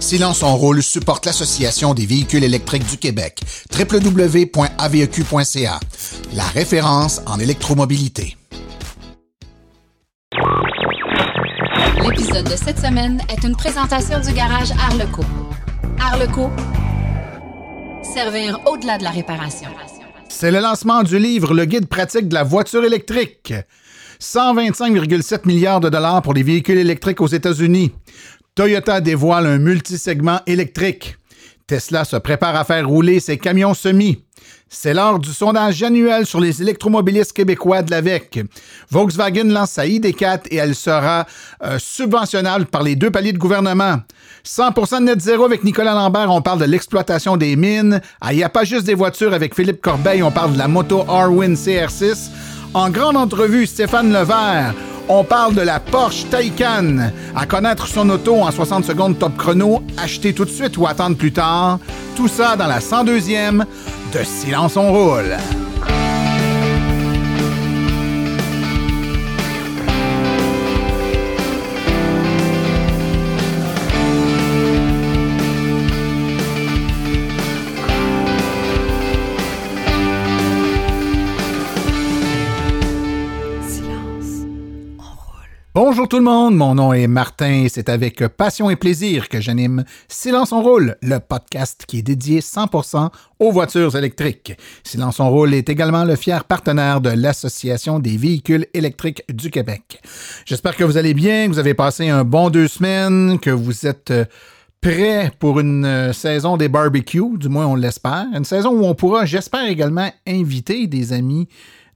Silence en rôle supporte l'Association des véhicules électriques du Québec, www.aveq.ca, la référence en électromobilité. L'épisode de cette semaine est une présentation du garage Arleco. Arleco, servir au-delà de la réparation. C'est le lancement du livre Le guide pratique de la voiture électrique. 125,7 milliards de dollars pour les véhicules électriques aux États-Unis. Toyota dévoile un multisegment électrique. Tesla se prépare à faire rouler ses camions semi. C'est l'heure du sondage annuel sur les électromobilistes québécois de l'AVEC. Volkswagen lance sa ID4 et elle sera euh, subventionnable par les deux paliers de gouvernement. 100% de net zéro avec Nicolas Lambert, on parle de l'exploitation des mines. Ah, il n'y a pas juste des voitures avec Philippe Corbeil, on parle de la moto Arwin CR6. En grande entrevue, Stéphane Levert. On parle de la Porsche Taycan. À connaître son auto en 60 secondes top chrono, acheter tout de suite ou attendre plus tard. Tout ça dans la 102e de Silence on roule. Bonjour tout le monde, mon nom est Martin et c'est avec passion et plaisir que j'anime Silence on roule, le podcast qui est dédié 100% aux voitures électriques. Silence on roule est également le fier partenaire de l'Association des véhicules électriques du Québec. J'espère que vous allez bien, que vous avez passé un bon deux semaines, que vous êtes euh, prêts pour une euh, saison des barbecues, du moins on l'espère. Une saison où on pourra, j'espère également, inviter des amis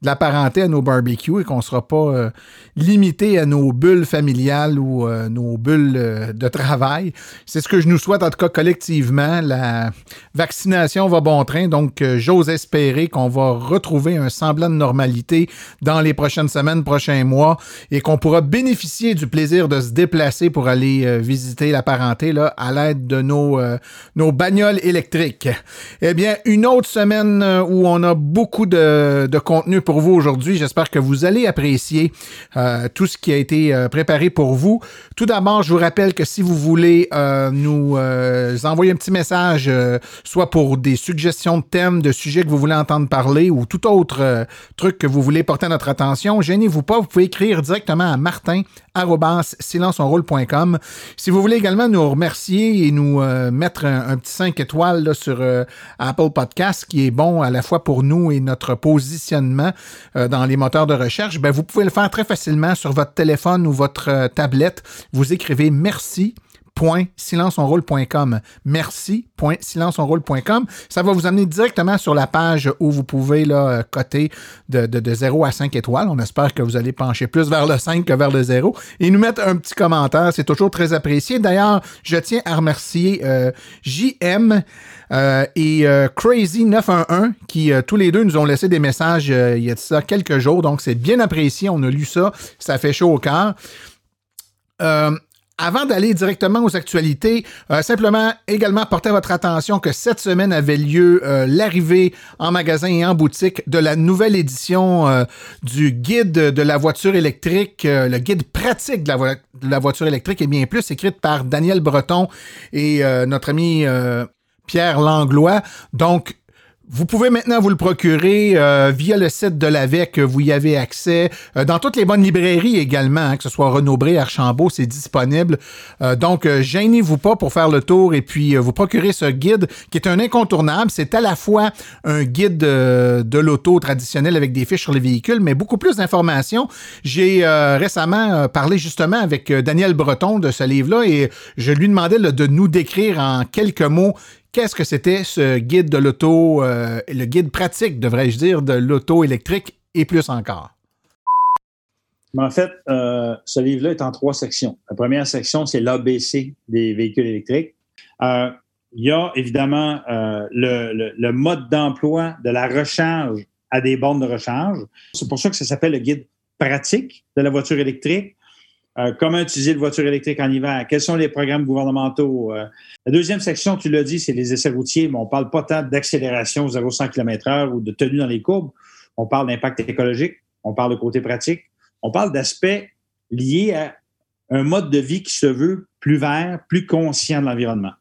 de la parenté à nos barbecues et qu'on ne sera pas euh, limité à nos bulles familiales ou euh, nos bulles euh, de travail. C'est ce que je nous souhaite, en tout cas collectivement. La vaccination va bon train, donc j'ose espérer qu'on va retrouver un semblant de normalité dans les prochaines semaines, prochains mois, et qu'on pourra bénéficier du plaisir de se déplacer pour aller visiter la parenté là, à l'aide de nos, nos bagnoles électriques. Eh bien, une autre semaine où on a beaucoup de, de contenu pour vous aujourd'hui. J'espère que vous allez apprécier euh, tout ce qui a été euh, préparé pour vous. Tout d'abord, je vous rappelle que si vous voulez euh, nous envoyer un petit message, soit pour des suggestions de thèmes, de sujets que vous voulez entendre parler ou tout autre truc que vous voulez porter à notre attention, gênez-vous pas, vous pouvez écrire directement à martin. Si vous voulez également nous remercier et nous mettre un, petit 5 étoiles sur Apple Podcast, qui est bon à la fois pour nous et notre positionnement, euh, dans les moteurs de recherche, ben, vous pouvez le faire très facilement sur votre téléphone ou votre euh, tablette. Vous écrivez merci silenceonroule.com. Merci.silenceonroule.com. Ça va vous amener directement sur la page où vous pouvez là, euh, coter de, de, 0 à 5 étoiles. On espère que vous allez pencher plus vers le 5 que vers le 0. Et nous mettre un petit commentaire. C'est toujours très apprécié. D'ailleurs, je tiens à remercier euh, JM euh, et Crazy911 qui tous les deux nous ont laissé des messages il y a quelques jours. Donc, c'est bien apprécié. On a lu ça. Ça fait chaud au cœur. Avant d'aller directement aux actualités, euh, simplement également porter votre attention que cette semaine avait lieu euh, l'arrivée en magasin et en boutique de la nouvelle édition euh, du guide de la voiture électrique, le guide pratique de la, de la, voiture électrique et bien plus, écrite par Daniel Breton et notre ami Pierre Langlois. Donc, vous pouvez maintenant vous le procurer euh, via le site de l'AVEC, vous y avez accès. Euh, dans toutes les bonnes librairies également, hein, que ce soit Renaud-Bré, Archambault, c'est disponible. Euh, donc, gênez-vous pas pour faire le tour et puis vous procurer ce guide qui est un incontournable. C'est à la fois un guide de l'auto traditionnel avec des fiches sur les véhicules, mais beaucoup plus d'informations. J'ai récemment parlé justement avec Daniel Breton de ce livre-là et je lui demandais de nous décrire en quelques mots Qu'est-ce que c'était ce guide de l'auto, euh, le guide pratique, devrais-je dire, de l'auto électrique et plus encore? En fait, euh, ce livre-là est en trois sections. La première section, c'est l'ABC des véhicules électriques. Euh, il y a évidemment le, mode d'emploi de la recharge à des bornes de recharge. C'est pour ça que ça s'appelle le guide pratique de la voiture électrique. Euh, comment utiliser la voiture électrique en hiver? Quels sont les programmes gouvernementaux? Euh, la deuxième section, tu l'as dit, c'est les essais routiers, mais on ne parle pas tant d'accélération 0-100 km/h ou de tenue dans les courbes. On parle d'impact écologique, on parle de côté pratique, on parle d'aspects liés à un mode de vie qui se veut plus vert, plus conscient de l'environnement.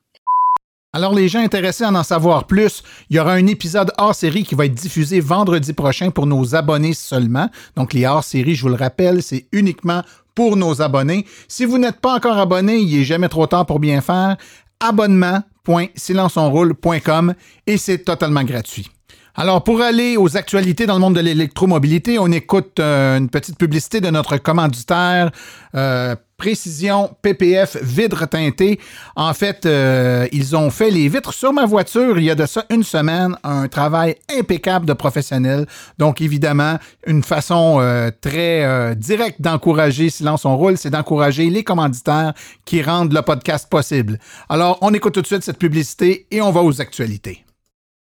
Alors, les gens intéressés à en savoir plus, il y aura un épisode hors série qui va être diffusé vendredi prochain pour nos abonnés seulement. Donc, les hors séries, je vous le rappelle, c'est uniquement pour nos abonnés. Si vous n'êtes pas encore abonné, il n'est jamais trop tard pour bien faire. Abonnement.silenceonroule.com et c'est totalement gratuit. Alors, pour aller aux actualités dans le monde de l'électromobilité, on écoute euh, une petite publicité de notre commanditaire euh, Précision PPF vitres teintées. En fait, euh, ils ont fait les vitres sur ma voiture il y a de ça une semaine. Un travail impeccable de professionnel. Donc, évidemment, une façon très directe d'encourager Silence on roule, c'est d'encourager les commanditaires qui rendent le podcast possible. Alors, on écoute tout de suite cette publicité et on va aux actualités.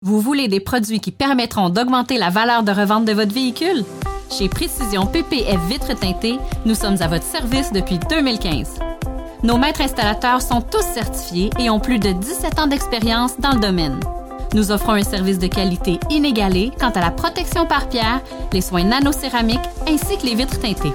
Vous voulez des produits qui permettront d'augmenter la valeur de revente de votre véhicule? Chez Précision PPF Vitres teintées, nous sommes à votre service depuis 2015. Nos maîtres installateurs sont tous certifiés et ont plus de 17 ans d'expérience dans le domaine. Nous offrons un service de qualité inégalé quant à la protection par pierre, les soins nanocéramiques ainsi que les vitres teintées.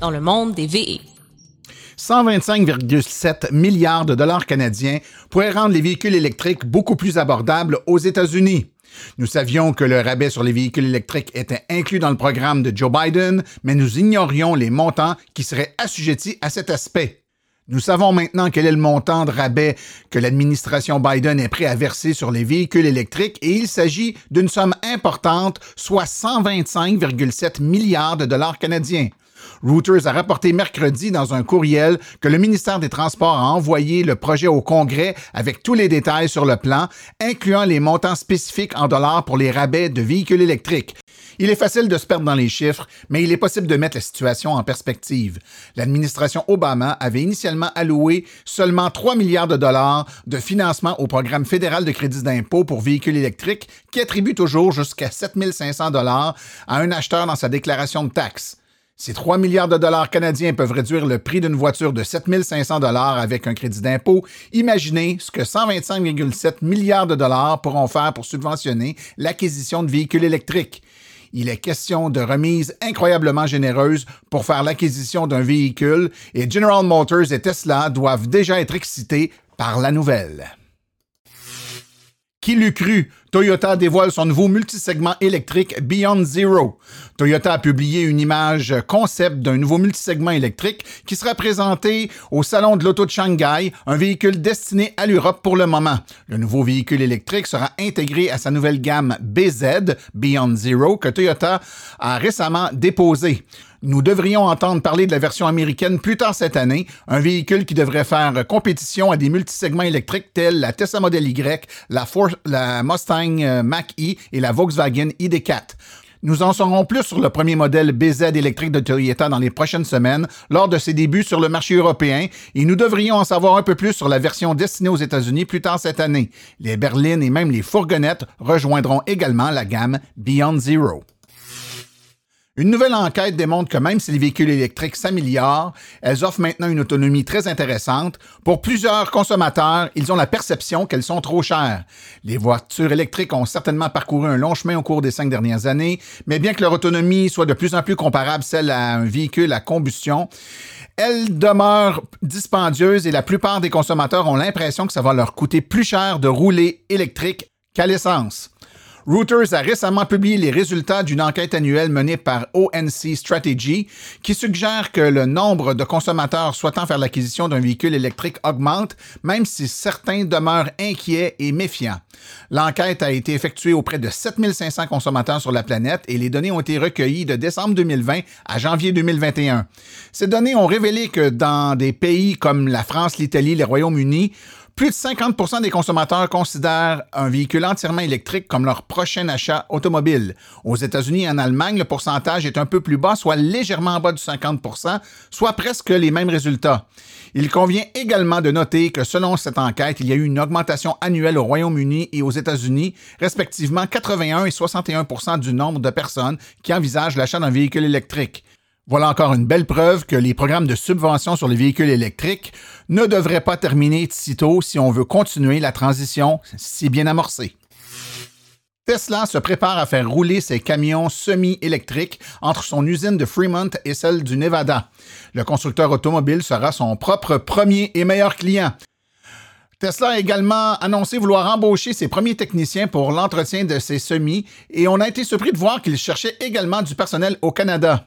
dans le monde des VE. 125,7 milliards de dollars canadiens pourraient rendre les véhicules électriques beaucoup plus abordables aux États-Unis. Nous savions que le rabais sur les véhicules électriques était inclus dans le programme de Joe Biden, mais nous ignorions les montants qui seraient assujettis à cet aspect. Nous savons maintenant quel est le montant de rabais que l'administration Biden est prêt à verser sur les véhicules électriques et il s'agit d'une somme importante, soit 125,7 milliards de dollars canadiens. Reuters a rapporté mercredi dans un courriel que le ministère des Transports a envoyé le projet au Congrès avec tous les détails sur le plan, incluant les montants spécifiques en dollars pour les rabais de véhicules électriques. Il est facile de se perdre dans les chiffres, mais il est possible de mettre la situation en perspective. L'administration Obama avait initialement alloué seulement 3 milliards de dollars de financement au programme fédéral de crédit d'impôt pour véhicules électriques qui attribue toujours jusqu'à 7 500 dollars à un acheteur dans sa déclaration de taxes. Ces 3 milliards de dollars canadiens peuvent réduire le prix d'une voiture de 7 500 dollars avec un crédit d'impôt. Imaginez ce que 125,7 milliards de dollars pourront faire pour subventionner l'acquisition de véhicules électriques. Il est question de remises incroyablement généreuses pour faire l'acquisition d'un véhicule et General Motors et Tesla doivent déjà être excités par la nouvelle. Qui l'eût cru? Toyota dévoile son nouveau multisegment électrique Beyond Zero. Toyota a publié une image concept d'un nouveau multisegment électrique qui sera présenté au Salon de l'Auto de Shanghai, un véhicule destiné à l'Europe pour le moment. Le nouveau véhicule électrique sera intégré à sa nouvelle gamme BZ, Beyond Zero, que Toyota a récemment déposée. Nous devrions entendre parler de la version américaine plus tard cette année, un véhicule qui devrait faire compétition à des multisegments électriques tels la Tesla Model Y, la, Mustang euh, Mach-E et la Volkswagen ID4. Nous en saurons plus sur le premier modèle BZ électrique de Toyota dans les prochaines semaines lors de ses débuts sur le marché européen et nous devrions en savoir un peu plus sur la version destinée aux États-Unis plus tard cette année. Les berlines et même les fourgonnettes rejoindront également la gamme Beyond Zero. Une nouvelle enquête démontre que même si les véhicules électriques s'améliorent, elles offrent maintenant une autonomie très intéressante. Pour plusieurs consommateurs, ils ont la perception qu'elles sont trop chères. Les voitures électriques ont certainement parcouru un long chemin au cours des cinq dernières années, mais bien que leur autonomie soit de plus en plus comparable à celle à un véhicule à combustion, elles demeurent dispendieuses et la plupart des consommateurs ont l'impression que ça va leur coûter plus cher de rouler électrique qu'à l'essence. Reuters a récemment publié les résultats d'une enquête annuelle menée par ONC Strategy qui suggère que le nombre de consommateurs souhaitant faire l'acquisition d'un véhicule électrique augmente, même si certains demeurent inquiets et méfiants. L'enquête a été effectuée auprès de 7500 consommateurs sur la planète et les données ont été recueillies de décembre 2020 à janvier 2021. Ces données ont révélé que dans des pays comme la France, l'Italie, le Royaume-Uni, plus de 50% des consommateurs considèrent un véhicule entièrement électrique comme leur prochain achat automobile. Aux États-Unis et en Allemagne, le pourcentage est un peu plus bas, soit légèrement en bas du 50% soit presque les mêmes résultats. Il convient également de noter que selon cette enquête, il y a eu une augmentation annuelle au Royaume-Uni et aux États-Unis, respectivement 81 et 61% du nombre de personnes qui envisagent l'achat d'un véhicule électrique. Voilà encore une belle preuve que les programmes de subvention sur les véhicules électriques ne devraient pas terminer sitôt si on veut continuer la transition si bien amorcée. Tesla se prépare à faire rouler ses camions semi-électriques entre son usine de Fremont et celle du Nevada. Le constructeur automobile sera son propre premier et meilleur client. Tesla a également annoncé vouloir embaucher ses premiers techniciens pour l'entretien de ses semis et on a été surpris de voir qu'il cherchait également du personnel au Canada.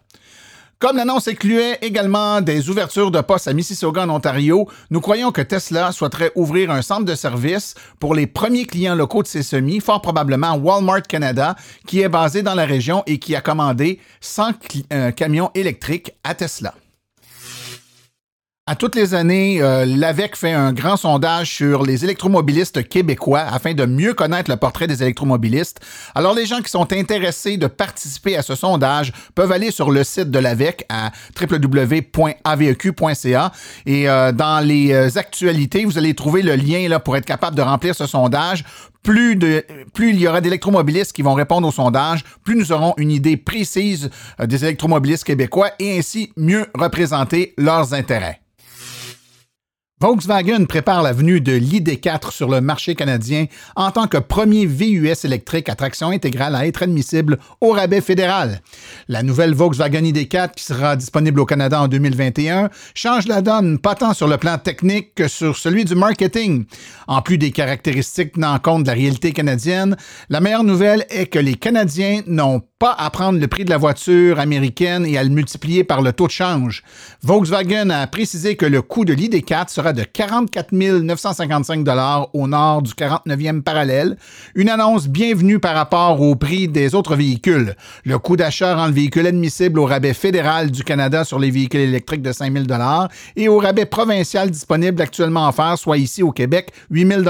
Comme l'annonce incluait également des ouvertures de postes à Mississauga en Ontario, nous croyons que Tesla souhaiterait ouvrir un centre de service pour les premiers clients locaux de ces semis, fort probablement Walmart Canada, qui est basé dans la région et qui a commandé 100 euh, camions électriques à Tesla. À toutes les années, euh, l'AVEC fait un grand sondage sur les électromobilistes québécois afin de mieux connaître le portrait des électromobilistes. Alors, les gens qui sont intéressés de participer à ce sondage peuvent aller sur le site de l'AVEC à www.aveq.ca et euh, dans les euh, actualités, vous allez trouver le lien là, pour être capable de remplir ce sondage plus, plus il y aura d'électromobilistes qui vont répondre au sondage, plus nous aurons une idée précise des électromobilistes québécois et ainsi mieux représenter leurs intérêts. Volkswagen prépare la venue de l'ID4 sur le marché canadien en tant que premier VUS électrique à traction intégrale à être admissible au rabais fédéral. La nouvelle Volkswagen ID4 qui sera disponible au Canada en 2021 change la donne pas tant sur le plan technique que sur celui du marketing. En plus des caractéristiques tenant compte de la réalité canadienne, la meilleure nouvelle est que les Canadiens n'ont pas à prendre le prix de la voiture américaine et à le multiplier par le taux de change. Volkswagen a précisé que le coût de l'ID4 sera de 44 955 au nord du 49e parallèle, une annonce bienvenue par rapport au prix des autres véhicules. Le coût d'achat rend le véhicule admissible au rabais fédéral du Canada sur les véhicules électriques de 5 000 et au rabais provincial disponible actuellement offert, soit ici au Québec, 8 000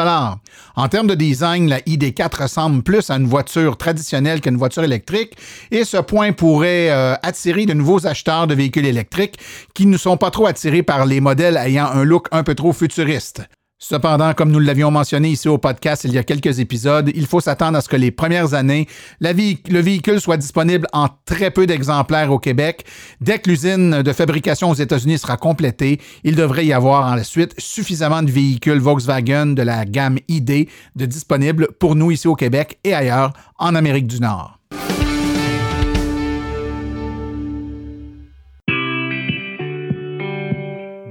En termes de design, la ID4 ressemble plus à une voiture traditionnelle qu'à une voiture électrique et ce point pourrait euh, attirer de nouveaux acheteurs de véhicules électriques qui ne sont pas trop attirés par les modèles ayant un look un peu trop futuriste. Cependant, comme nous l'avions mentionné ici au podcast il y a quelques épisodes, il faut s'attendre à ce que les premières années, le véhicule soit disponible en très peu d'exemplaires au Québec. Dès que l'usine de fabrication aux États-Unis sera complétée, il devrait y avoir en la suite suffisamment de véhicules Volkswagen de la gamme ID disponibles pour nous ici au Québec et ailleurs en Amérique du Nord.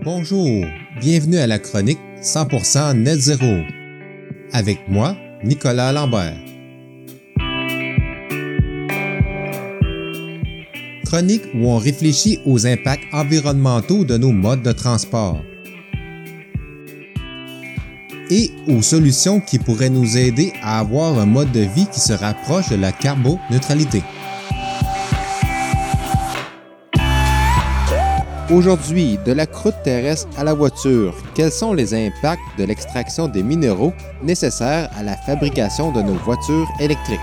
Bonjour, bienvenue à la chronique 100% Net Zéro. Avec moi, Nicolas Lambert. Chronique où on réfléchit aux impacts environnementaux de nos modes de transport et aux solutions qui pourraient nous aider à avoir un mode de vie qui se rapproche de la carboneutralité. Aujourd'hui, de la croûte terrestre à la voiture, quels sont les impacts de l'extraction des minéraux nécessaires à la fabrication de nos voitures électriques?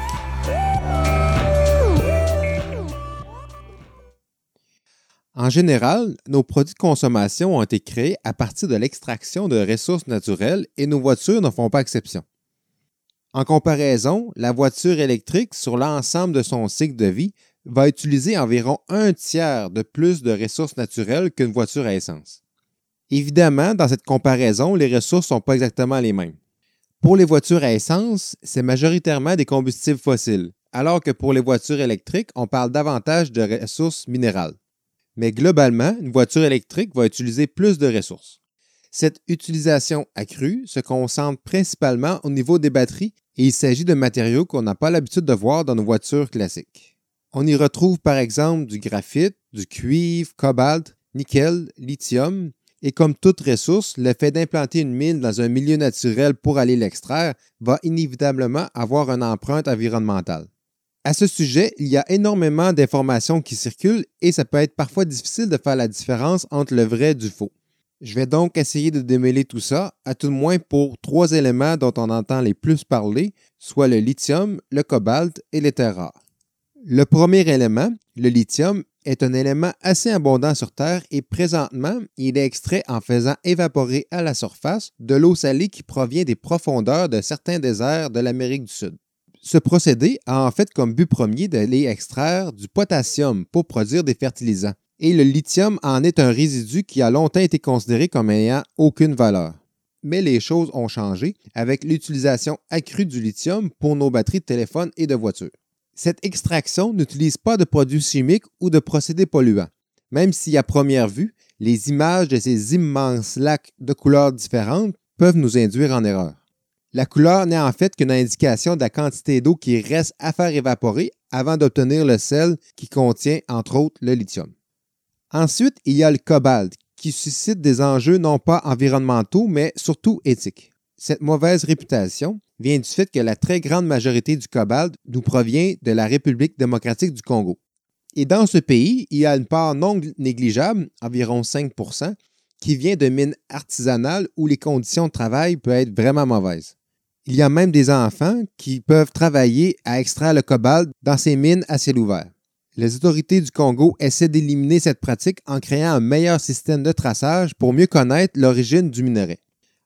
En général, nos produits de consommation ont été créés à partir de l'extraction de ressources naturelles et nos voitures ne font pas exception. En comparaison, la voiture électrique, sur l'ensemble de son cycle de vie, va utiliser environ un tiers de plus de ressources naturelles qu'une voiture à essence. Évidemment, dans cette comparaison, les ressources ne sont pas exactement les mêmes. Pour les voitures à essence, c'est majoritairement des combustibles fossiles, alors que pour les voitures électriques, on parle davantage de ressources minérales. Mais globalement, une voiture électrique va utiliser plus de ressources. Cette utilisation accrue se concentre principalement au niveau des batteries et il s'agit de matériaux qu'on n'a pas l'habitude de voir dans nos voitures classiques. On y retrouve par exemple du graphite, du cuivre, cobalt, nickel, lithium, et comme toute ressource, le fait d'implanter une mine dans un milieu naturel pour aller l'extraire va inévitablement avoir une empreinte environnementale. À ce sujet, il y a énormément d'informations qui circulent et ça peut être parfois difficile de faire la différence entre le vrai et du faux. Je vais donc essayer de démêler tout ça, à tout le moins pour trois éléments dont on entend les plus parler, soit le lithium, le cobalt et les terres rares. Le premier élément, le lithium, est un élément assez abondant sur Terre et présentement, il est extrait en faisant évaporer à la surface de l'eau salée qui provient des profondeurs de certains déserts de l'Amérique du Sud. Ce procédé a en fait comme but premier d'aller extraire du potassium pour produire des fertilisants. Et le lithium en est un résidu qui a longtemps été considéré comme ayant aucune valeur. Mais les choses ont changé avec l'utilisation accrue du lithium pour nos batteries de téléphone et de voitures. Cette extraction n'utilise pas de produits chimiques ou de procédés polluants, même si à première vue, les images de ces immenses lacs de couleurs différentes peuvent nous induire en erreur. La couleur n'est en fait qu'une indication de la quantité d'eau qui reste à faire évaporer avant d'obtenir le sel qui contient entre autres le lithium. Ensuite, il y a le cobalt qui suscite des enjeux non pas environnementaux mais surtout éthiques. Cette mauvaise réputation vient du fait que la très grande majorité du cobalt nous provient de la République démocratique du Congo. Et dans ce pays, il y a une part non négligeable, environ 5% qui vient de mines artisanales où les conditions de travail peuvent être vraiment mauvaises. Il y a même des enfants qui peuvent travailler à extraire le cobalt dans ces mines à ciel ouvert. Les autorités du Congo essaient d'éliminer cette pratique en créant un meilleur système de traçage pour mieux connaître l'origine du minerai.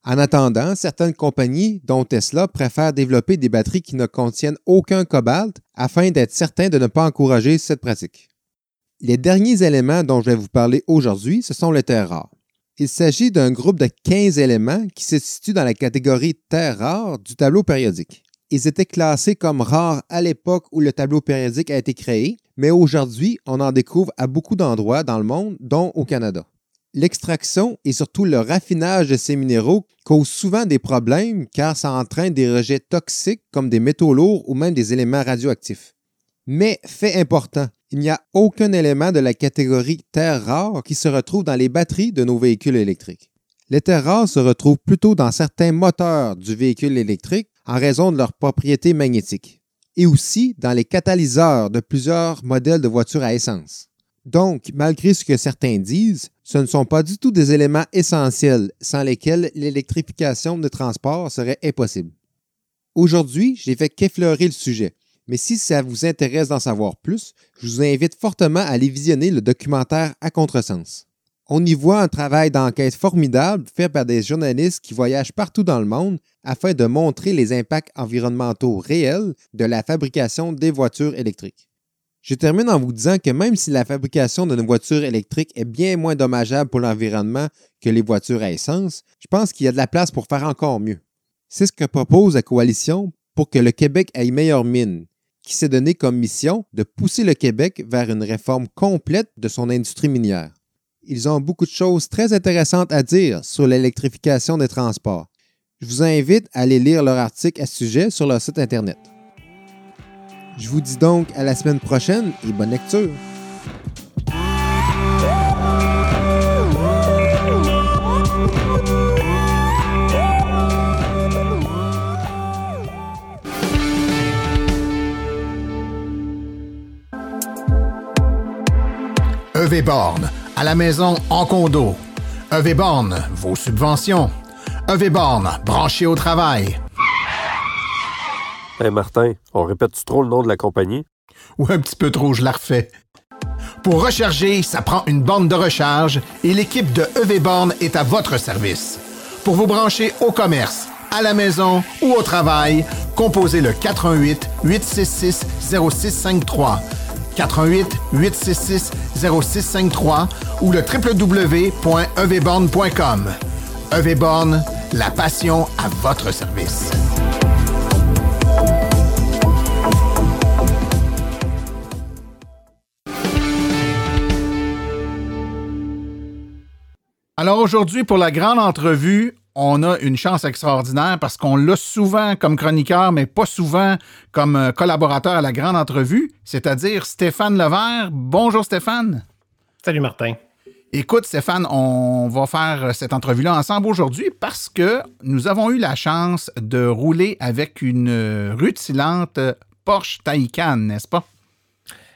En attendant, certaines compagnies, dont Tesla, préfèrent développer des batteries qui ne contiennent aucun cobalt afin d'être certain de ne pas encourager cette pratique. Les derniers éléments dont je vais vous parler aujourd'hui, ce sont les terres rares. Il s'agit d'un groupe de 15 éléments qui se situent dans la catégorie terres rares du tableau périodique. Ils étaient classés comme rares à l'époque où le tableau périodique a été créé, mais aujourd'hui, on en découvre à beaucoup d'endroits dans le monde, dont au Canada. L'extraction et surtout le raffinage de ces minéraux causent souvent des problèmes car ça entraîne des rejets toxiques comme des métaux lourds ou même des éléments radioactifs. Mais fait important, il n'y a aucun élément de la catégorie terres rares qui se retrouve dans les batteries de nos véhicules électriques. Les terres rares se retrouvent plutôt dans certains moteurs du véhicule électrique en raison de leurs propriétés magnétiques et aussi dans les catalyseurs de plusieurs modèles de voitures à essence. Donc, malgré ce que certains disent, ce ne sont pas du tout des éléments essentiels sans lesquels l'électrification de transport serait impossible. Aujourd'hui, j'ai fait qu'effleurer le sujet, mais si ça vous intéresse d'en savoir plus, je vous invite fortement à aller visionner le documentaire À contresens. On y voit un travail d'enquête formidable fait par des journalistes qui voyagent partout dans le monde afin de montrer les impacts environnementaux réels de la fabrication des voitures électriques. Je termine en vous disant que même si la fabrication d'une voiture électrique est bien moins dommageable pour l'environnement que les voitures à essence, je pense qu'il y a de la place pour faire encore mieux. C'est ce que propose la coalition pour que le Québec ait meilleure mine, qui s'est donné comme mission de pousser le Québec vers une réforme complète de son industrie minière. Ils ont beaucoup de choses très intéressantes à dire sur l'électrification des transports. Je vous invite à aller lire leur article à ce sujet sur leur site Internet. Je vous dis donc à la semaine prochaine et bonne lecture. EV Borne, à la maison, en condo. EV Borne, vos subventions. EV Borne, branché au travail. Martin, on répète-tu trop le nom de la compagnie? Ou un petit peu trop, je la refais. Pour recharger, ça prend une borne de recharge et l'équipe de EV est à votre service. Pour vous brancher au commerce, à la maison ou au travail, composez le 418 866 0653. 418 866 0653 ou le www.evborne.com. EV la passion à votre service. Alors aujourd'hui, pour la grande entrevue, on a une chance extraordinaire parce qu'on l'a souvent comme chroniqueur, mais pas souvent comme euh, collaborateur à la grande entrevue, c'est-à-dire Stéphane Levert. Bonjour Stéphane. Salut Martin. Écoute Stéphane, on va faire cette entrevue-là ensemble aujourd'hui parce que nous avons eu la chance de rouler avec une rutilante Porsche Taycan, n'est-ce pas?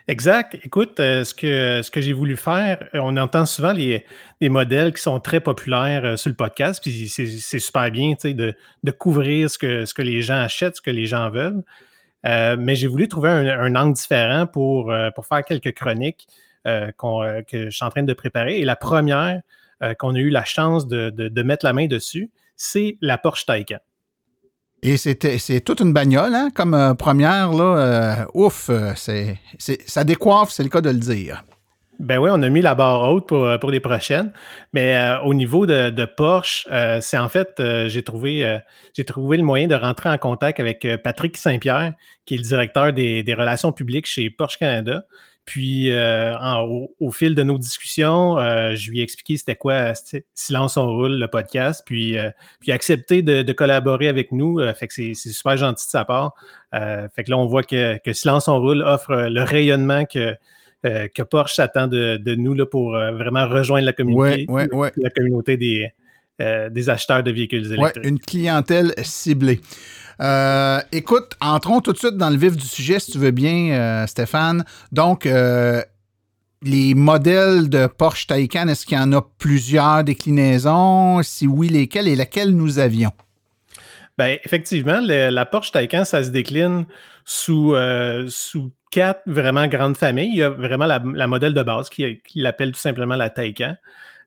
Exact. Écoute, euh, ce que, ce que j'ai voulu faire, euh, on entend souvent les, modèles qui sont très populaires euh, sur le podcast, puis c'est super bien de, de couvrir ce que, ce que les gens achètent, ce que les gens veulent. mais j'ai voulu trouver un, angle différent pour, pour faire quelques chroniques que je suis en train de préparer. Et la première qu'on a eu la chance de, de mettre la main dessus, c'est la Porsche Taycan. Et c'est toute une bagnole, hein, comme euh, première, là. Euh, ouf, euh, c'est, ça décoiffe, c'est le cas de le dire. Ben oui, on a mis la barre haute pour, pour les prochaines. Mais au niveau de, Porsche, c'est en fait, j'ai trouvé, j'ai trouvé le moyen de rentrer en contact avec Patrick Saint-Pierre, qui est le directeur des, des relations publiques chez Porsche Canada. Puis, euh, au, fil de nos discussions, euh, je lui ai expliqué c'était quoi Silence on roule, le podcast, puis, euh, puis accepté de, collaborer avec nous. fait que c'est super gentil de sa part. fait que là, on voit que, Silence on roule offre le rayonnement que, que Porsche s'attend de, nous là, pour vraiment rejoindre la communauté, la communauté des, des acheteurs de véhicules électriques. une clientèle ciblée. Euh, écoute, entrons tout de suite dans le vif du sujet, si tu veux bien, euh, Stéphane. Donc, euh, les modèles de Porsche Taycan, est-ce qu'il y en a plusieurs déclinaisons? Si oui, lesquelles et laquelle nous avions? Bien, effectivement, la Porsche Taycan, ça se décline sous, sous quatre vraiment grandes familles. Il y a vraiment la, modèle de base qui, qui l'appelle tout simplement la Taycan.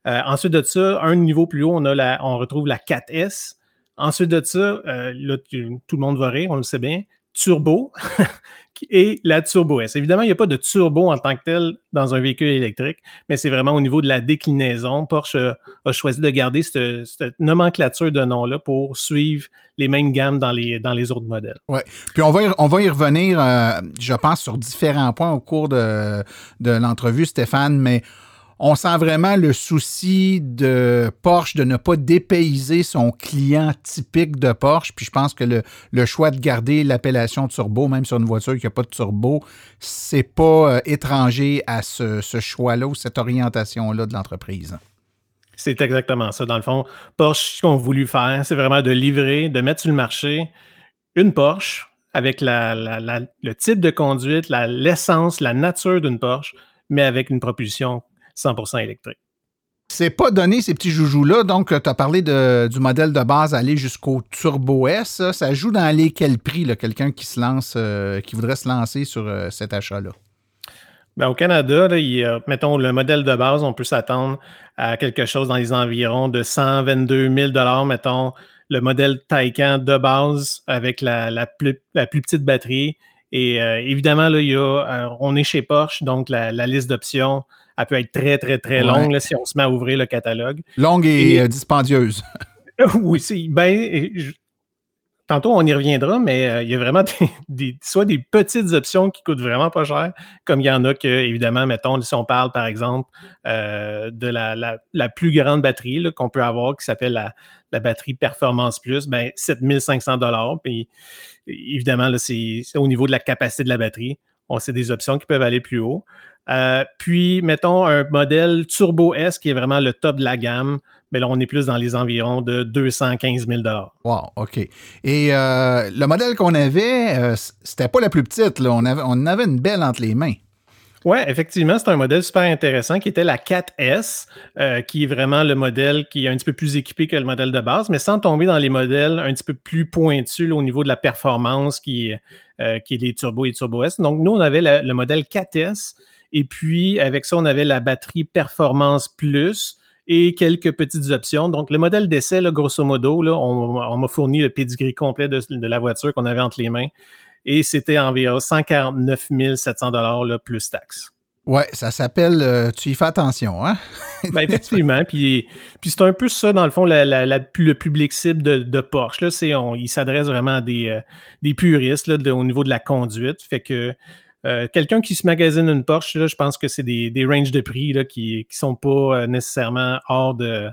ensuite de ça, un niveau plus haut, on, a la, on retrouve la 4S, Ensuite de ça, euh, là, tout le monde va rire, on le sait bien, turbo et la Turbo S. Évidemment, il n'y a pas de turbo en tant que tel dans un véhicule électrique, mais c'est vraiment au niveau de la déclinaison. Porsche a, choisi de garder cette, nomenclature de nom-là pour suivre les mêmes gammes dans les, dans les autres modèles. Oui. Puis on va y, on va y revenir, euh, je pense, sur différents points au cours de, de l'entrevue, Stéphane, mais on sent vraiment le souci de Porsche de ne pas dépayser son client typique de Porsche. Puis je pense que le, choix de garder l'appellation turbo, même sur une voiture qui n'a pas de turbo, c'est pas euh, étranger à ce, choix-là ou cette orientation-là de l'entreprise. C'est exactement ça. Dans le fond, Porsche, ce qu'on a voulu faire, c'est vraiment de livrer, de mettre sur le marché une Porsche avec le type de conduite, l'essence, la nature d'une Porsche, mais avec une propulsion 100% électrique. C'est pas donné ces petits joujoux-là. Donc, tu as parlé du modèle de base aller jusqu'au Turbo S. Ça joue dans les quel prix, quelqu'un qui se lance, euh, qui voudrait se lancer sur euh, cet achat-là? Ben, au Canada, mettons le modèle de base, on peut s'attendre à quelque chose dans les environs de 122 000 mettons le modèle Taycan de base avec la, plus, petite batterie. Et euh, évidemment, là, il y a, on est chez Porsche, donc la liste d'options elle peut être très, très, très longue si on se met à ouvrir le catalogue. Longue et, euh, dispendieuse. oui, c'est. Ben, tantôt, on y reviendra, mais euh, il y a vraiment des, soit des petites options qui coûtent vraiment pas cher, comme il y en a que, évidemment, mettons, si on parle, par exemple, euh, de la, plus grande batterie qu'on peut avoir, qui s'appelle la, batterie Performance Plus, ben, 7500 Puis, évidemment, c'est au niveau de la capacité de la batterie. On sait des options qui peuvent aller plus haut. Euh, puis, mettons un modèle Turbo S qui est vraiment le top de la gamme. Mais là, on est plus dans les environs de 215 000 Wow, OK. Et euh, le modèle qu'on avait, euh, c'était pas la plus petite. On, avait, on avait une belle entre les mains. Oui, effectivement, c'est un modèle super intéressant qui était la 4S, qui est vraiment le modèle qui est un petit peu plus équipé que le modèle de base, mais sans tomber dans les modèles un petit peu plus pointus au niveau de la performance qui, est les Turbo et Turbo S. Donc, nous, on avait le modèle 4S et puis, avec ça, on avait la batterie Performance Plus et quelques petites options. Donc, le modèle d'essai, grosso modo, là, on, m'a fourni le pedigree complet de, la voiture qu'on avait entre les mains. Et c'était environ 149 700 là, plus taxes. Ouais, ça s'appelle euh, Tu y fais attention, hein? ben, effectivement. Puis, puis c'est un peu ça, dans le fond, le public cible de, Porsche. Là, il s'adresse vraiment à des, euh, des puristes au niveau de la conduite. Fait que euh, quelqu'un qui se magasine une Porsche, je pense que c'est des, ranges de prix qui ne sont pas nécessairement hors de,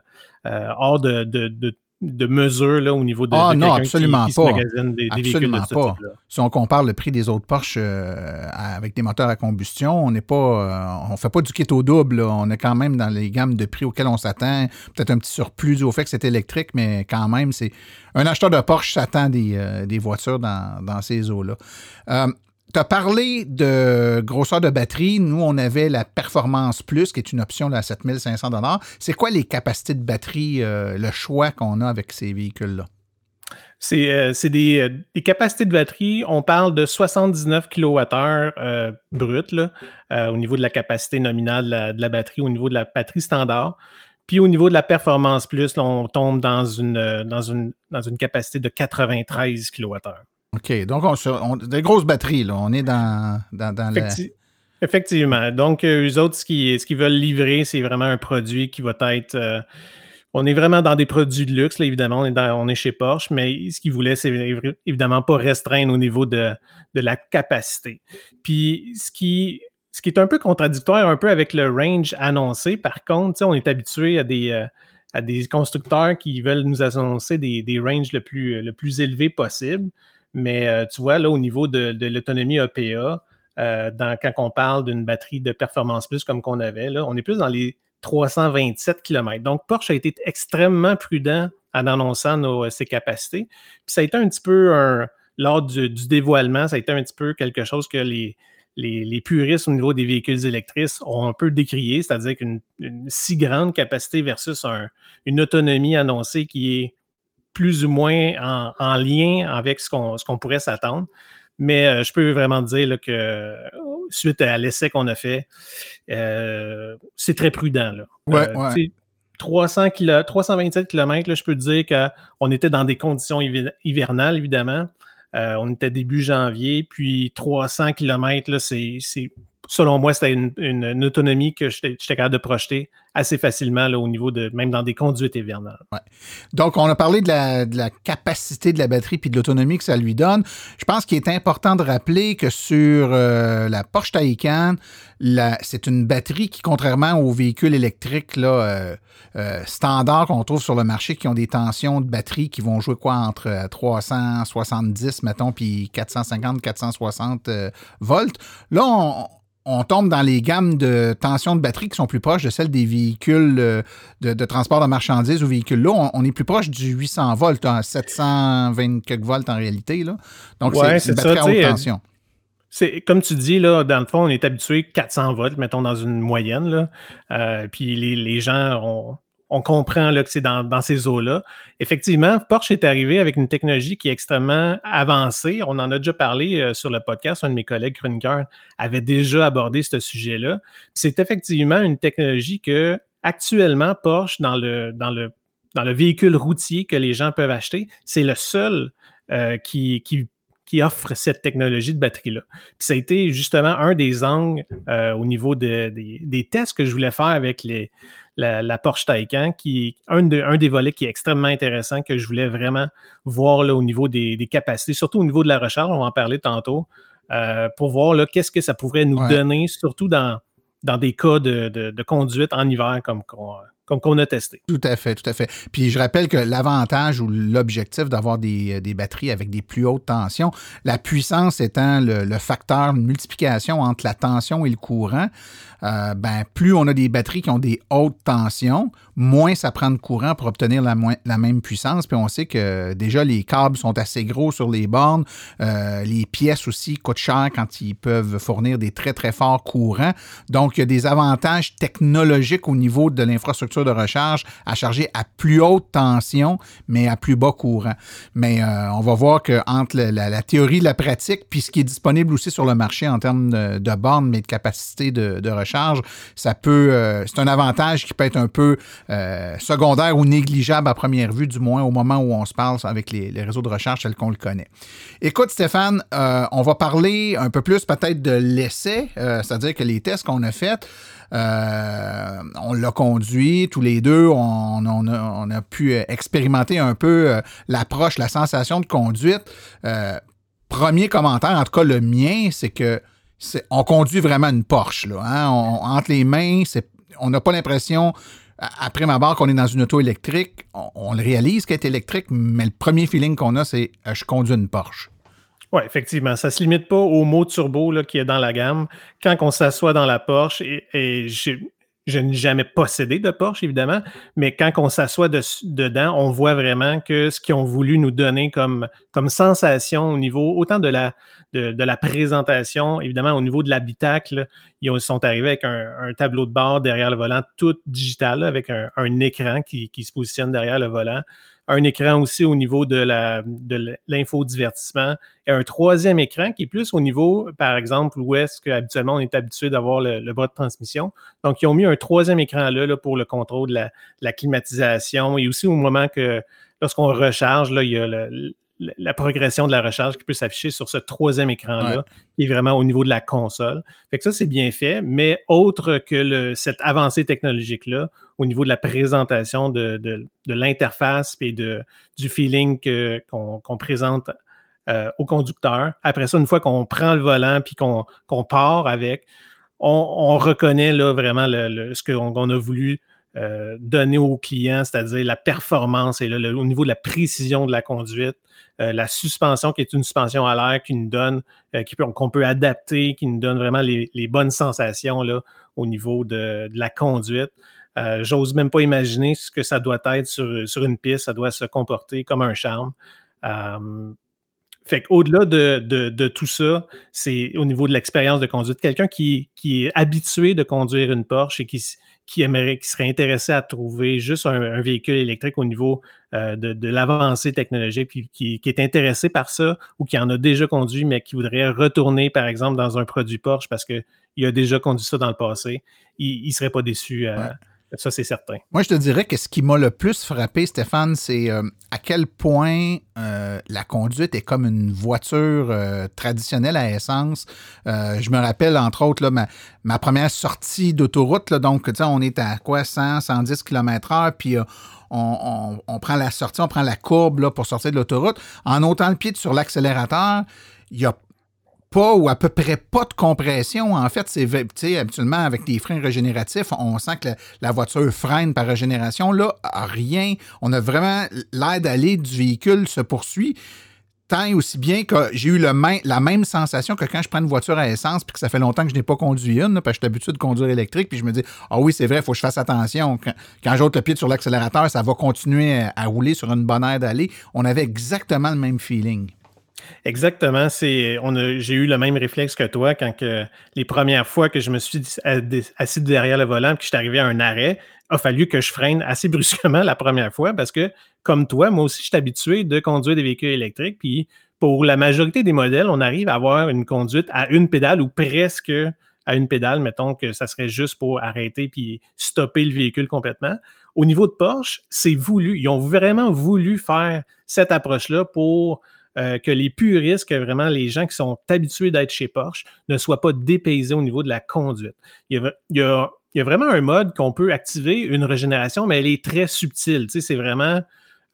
hors de, de mesure là, au niveau de, Ah de non, qui- absolument qui, se pas. des, de Absolument pas. Si on compare le prix des autres Porsche euh, avec des moteurs à combustion, on n'est pas, euh, on fait pas du kit au double. là. On est quand même dans les gammes de prix auxquelles on s'attend. Peut-être un petit surplus dû au fait que c'est électrique, mais quand même, c'est un acheteur de Porsche s'attend des, euh, des voitures dans, dans ces eaux-là. Tu as parlé de grosseur de batterie. Nous, on avait la Performance Plus, qui est une option là, à 7500 C'est quoi les capacités de batterie, euh, le choix qu'on a avec ces véhicules-là? C'est euh, euh, des capacités de batterie. On parle de 79 kWh euh, brut au niveau de la capacité nominale de la, batterie, au niveau de la batterie standard. Puis au niveau de la performance plus, on tombe dans une, dans, une, dans une capacité de 93 kWh. OK. Donc, on, des grosses batteries. On est dans, dans, Effectivement. Donc, euh, eux autres, ce qu'ils veulent livrer, c'est vraiment un produit qui va être. euh, on est vraiment dans des produits de luxe, là, évidemment. On est, on est chez Porsche, mais ce qu'ils voulaient, c'est évi- évidemment pas restreindre au niveau de, la capacité. Puis, ce qui, est un peu contradictoire un peu avec le range annoncé, par contre, on est habitué à des, euh, à des constructeurs qui veulent nous annoncer des, des ranges le plus, le plus élevé possible. Mais euh, tu vois, là, au niveau de, de l'autonomie APA, euh, dans- quand on parle d'une batterie de performance plus comme qu'on avait, là, on est plus dans les 327 km. Donc, Porsche a été extrêmement prudent en annonçant nos- ses capacités. Puis ça a été un petit peu un, lors du, du dévoilement, ça a été un petit peu quelque chose que les, les, les puristes au niveau des véhicules électriques ont un peu décrié, c'est-à-dire qu'une une si grande capacité versus un- une autonomie annoncée qui est plus ou moins en, en lien avec ce qu'on ce qu'on pourrait s'attendre. Mais euh, je peux vraiment dire là, que euh, suite à l'essai qu'on a fait, euh, c'est très prudent. Là. Ouais, Euh, ouais. tu sais, 300 kilo- 327 km, là, je peux te dire qu'on était dans des conditions hiver- hivernales, évidemment. On était début janvier, puis 300 km, là, c'est, c'est- selon moi, c'était une, autonomie que j'étais, capable de projeter assez facilement là, au niveau de, même dans des conduites hivernales. Donc, on a parlé de la, capacité de la batterie puis de l'autonomie que ça lui donne. Je pense qu'il est important de rappeler que sur euh, la Porsche Taycan, c'est une batterie qui, contrairement aux véhicules électriques euh, euh, standards qu'on trouve sur le marché, qui ont des tensions de batterie qui vont jouer quoi entre euh, 370, mettons, puis 450, 460 euh, volts. Là, on, on tombe dans les gammes de tension de batterie qui sont plus proches de celles des véhicules euh, de, de transport de marchandises ou véhicules là. On, on est plus proche du 800 volts, à 720 quelques volts en réalité. Là. Donc, Ouais, c'est une c'est batterie ça, à haute tension. C'est comme tu dis, là, dans le fond, on est habitué 400 volts, mettons, dans une moyenne. Là. Euh, puis les, les gens, on, on comprend là, que c'est dans, ces eaux-là. Effectivement, Porsche est arrivé avec une technologie qui est extrêmement avancée. On en a déjà parlé euh, sur le podcast. Un de mes collègues chroniqueurs avait déjà abordé ce sujet-là. C'est effectivement une technologie que actuellement, Porsche, dans le, véhicule routier que les gens peuvent acheter, c'est le seul euh, qui, offre cette technologie de batterie-là. Ça a été justement un des angles euh, au niveau de- des- des tests que je voulais faire avec les, la, la Porsche Taycan, qui est un, de- un des volets qui est extrêmement intéressant, que je voulais vraiment voir là, au niveau des, des capacités, surtout au niveau de la recharge, on va en parler tantôt, euh, pour voir qu'est-ce que ça pourrait nous Ouais. donner, surtout dans, dans des cas de, de- de conduite en hiver comme qu'on comme qu'on a testé. Tout à fait, tout à fait. Puis je rappelle que l'avantage ou l'objectif d'avoir des, des batteries avec des plus hautes tensions, la puissance étant le, facteur de multiplication entre la tension et le courant, euh, ben, plus on a des batteries qui ont des hautes tensions, moins ça prend de courant pour obtenir la même puissance. Puis on sait que déjà les câbles sont assez gros sur les bornes. Euh, les pièces aussi coûtent cher quand ils peuvent fournir des très très forts courants. Donc il y a des avantages technologiques au niveau de l'infrastructure de recharge à charger à plus haute tension, mais à plus bas courant. Mais euh, on va voir que entre le- la, la théorie la pratique, puis ce qui est disponible aussi sur le marché en termes de, bornes, mais de capacité de, recharge, ça peut, euh, c'est un avantage qui peut être un peu euh, secondaire ou négligeable à première vue, du moins au moment où on se parle avec les, les réseaux de recharge tels qu'on le connaît. Écoute, Stéphane, on va parler un peu plus peut-être de l'essai, c'est-à-dire que les tests qu'on a faits, euh, on l'a conduit tous les deux, on, a, pu expérimenter un peu euh, l'approche, la sensation de conduite. Euh, premier commentaire, en tout cas le mien, c'est que on conduit vraiment une Porsche. Hein. On- entre les mains, on n'a pas l'impression après ma barre qu'on est dans une auto électrique, on, le réalise qu'elle est électrique, mais le premier feeling qu'on a, c'est je conduis une Porsche. Oui, effectivement. Ça ne se limite pas au mot turbo qui est dans la gamme. Quand on s'assoit dans la Porsche, et, je n'ai jamais possédé de Porsche, évidemment, mais quand on s'assoit dedans, on voit vraiment que ce qu'ils ont voulu nous donner comme, sensation au niveau autant de la, présentation, évidemment, au niveau de l'habitacle, ils sont arrivés avec un, tableau de bord derrière le volant, tout digital, avec un, écran qui, se positionne derrière le volant un écran aussi au niveau de l'infodivertissement et un troisième écran qui est plus au niveau, par exemple, où est-ce qu'habituellement on est habitué d'avoir le, bras de transmission. Donc, ils ont mis un troisième écran là, pour le contrôle de la, climatisation et aussi au moment que lorsqu'on recharge, là, il y a le, la progression de la recharge qui peut s'afficher sur ce troisième écran-là, qui est vraiment au niveau de la console. Fait que ça, c'est bien fait, mais autre que cette avancée technologique-là, au niveau de la présentation de, l'interface et de, du feeling qu'on présente euh, au conducteur. Après ça, une fois qu'on prend le volant puis qu'on part avec, on, reconnaît là, vraiment ce qu'on a voulu euh, donner au client, c'est-à-dire la performance et au niveau de la précision de la conduite, euh, la suspension qui est une suspension à l'air qui nous donne, euh, qu'on peut adapter, qui nous donne vraiment les, bonnes sensations au niveau de, la conduite. J'ose même pas imaginer ce que ça doit être sur, une piste. Ça doit se comporter comme un charme. fait qu'au-delà de, tout ça, c'est au niveau de l'expérience de conduite. Quelqu'un qui, qui, est habitué de conduire une Porsche et qui, qui aimerait, qui serait intéressé à trouver juste un, véhicule électrique au niveau euh, de, l'avancée technologique, puis qui, est intéressé par ça ou qui en a déjà conduit, mais qui voudrait retourner, par exemple, dans un produit Porsche parce qu'il a déjà conduit ça dans le passé, il ne serait pas déçu. Euh, ça, c'est certain. Moi, je te dirais que ce qui m'a le plus frappé, Stéphane, c'est euh, à quel point euh, la conduite est comme une voiture euh, traditionnelle à essence. je me rappelle, entre autres, là, ma, première sortie d'autoroute. Donc, on est à quoi, 100, 110 km/h, puis on, on, prend la sortie, on prend la courbe là, pour sortir de l'autoroute. En ôtant le pied sur l'accélérateur, il y a pas ou à peu près pas de compression. En fait, c'est habituellement avec des freins régénératifs, on sent que la, voiture freine par régénération. Là, rien. On a vraiment l'air d'aller du véhicule se poursuit. Tant et aussi bien que j'ai eu la même sensation que quand je prends une voiture à essence puis que ça fait longtemps que je n'ai pas conduit une, parce que je suis habitué de conduire électrique, puis je me dis Ah oui, c'est vrai, il faut que je fasse attention. Quand, j'ôte le pied sur l'accélérateur, ça va continuer à, rouler sur une bonne aire d'aller. On avait exactement le même feeling. Exactement. J'ai eu le même réflexe que toi quand les premières fois que je me suis assis derrière le volant et que je suis arrivé à un arrêt, il a fallu que je freine assez brusquement la première fois parce que, comme toi, moi aussi, je suis habitué de conduire des véhicules électriques. Puis, pour la majorité des modèles, on arrive à avoir une conduite à une pédale ou presque à une pédale. Mettons que ça serait juste pour arrêter puis stopper le véhicule complètement. Au niveau de Porsche, c'est voulu. Ils ont vraiment voulu faire cette approche-là pour euh, que les puristes, que vraiment les gens qui sont habitués d'être chez Porsche ne soient pas dépaysés au niveau de la conduite. Il y a, vraiment un mode qu'on peut activer une régénération, mais elle est très subtile. c'est vraiment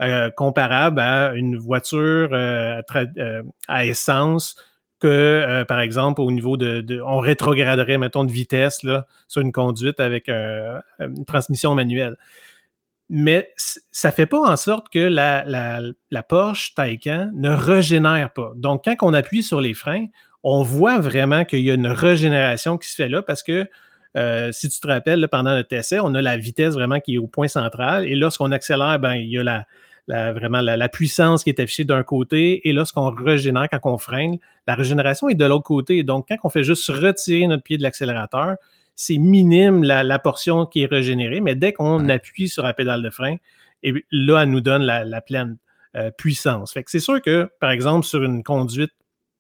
euh, comparable à une voiture euh, à essence que, par exemple, au niveau de, On rétrograderait, mettons, de vitesse sur une conduite avec une transmission manuelle mais ça ne fait pas en sorte que la, la, Porsche Taycan ne régénère pas. Donc, quand on appuie sur les freins, on voit vraiment qu'il y a une régénération qui se fait là parce que euh, si tu te rappelles, pendant notre essai, on a la vitesse vraiment qui est au point central. Et lorsqu'on accélère, ben, il y a la, vraiment la, puissance qui est affichée d'un côté. Et lorsqu'on régénère, quand on freine, la régénération est de l'autre côté. Donc, quand on fait juste retirer notre pied de l'accélérateur, c'est minime la, portion qui est régénérée, mais dès qu'on appuie sur la pédale de frein, et là, elle nous donne la, pleine euh, puissance. c'est sûr que, par exemple, sur une conduite,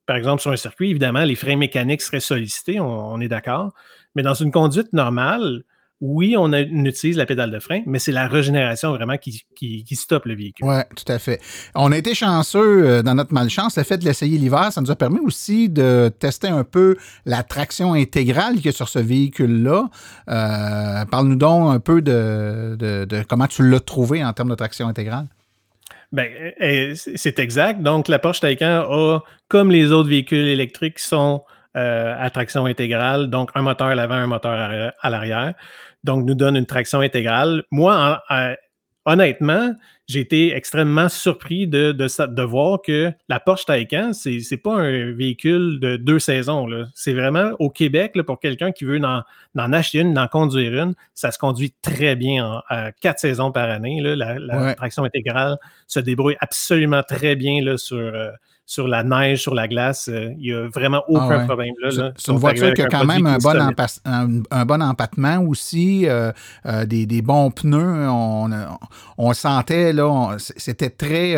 par exemple, sur un circuit, évidemment, les freins mécaniques seraient sollicités, on est d'accord. Mais dans une conduite normale, oui, on, utilise la pédale de frein, mais c'est la régénération vraiment qui, qui, stoppe le véhicule. Oui, tout à fait. On a été chanceux euh, dans notre malchance. Le fait de l'essayer l'hiver, ça nous a permis aussi de tester un peu la traction intégrale qu'il y a sur ce véhicule-là. Euh, parle-nous donc un peu de, comment tu l'as trouvé en termes de traction intégrale. Bien, eh, c'est exact. Donc, la Porsche Taycan a, comme les autres véhicules électriques, sont euh, à traction intégrale, donc un moteur à l'avant, un moteur à l'arrière. Donc nous donne une traction intégrale. Moi, honnêtement, j'ai été extrêmement surpris de, de, voir que la Porsche Taycan, c'est n'est pas un véhicule de deux saisons. C'est vraiment au Québec, pour quelqu'un qui veut en, acheter une, en conduire une, ça se conduit très bien à quatre saisons par année. La, traction intégrale se débrouille absolument très bien là, sur, euh, sur la neige, sur la glace. Euh, il n'y a vraiment ah aucun problème là. C'est une voiture qui a quand même un bon, un, bon, empattement aussi, euh, euh, des, bons pneus. On, on sentait, là, c'était très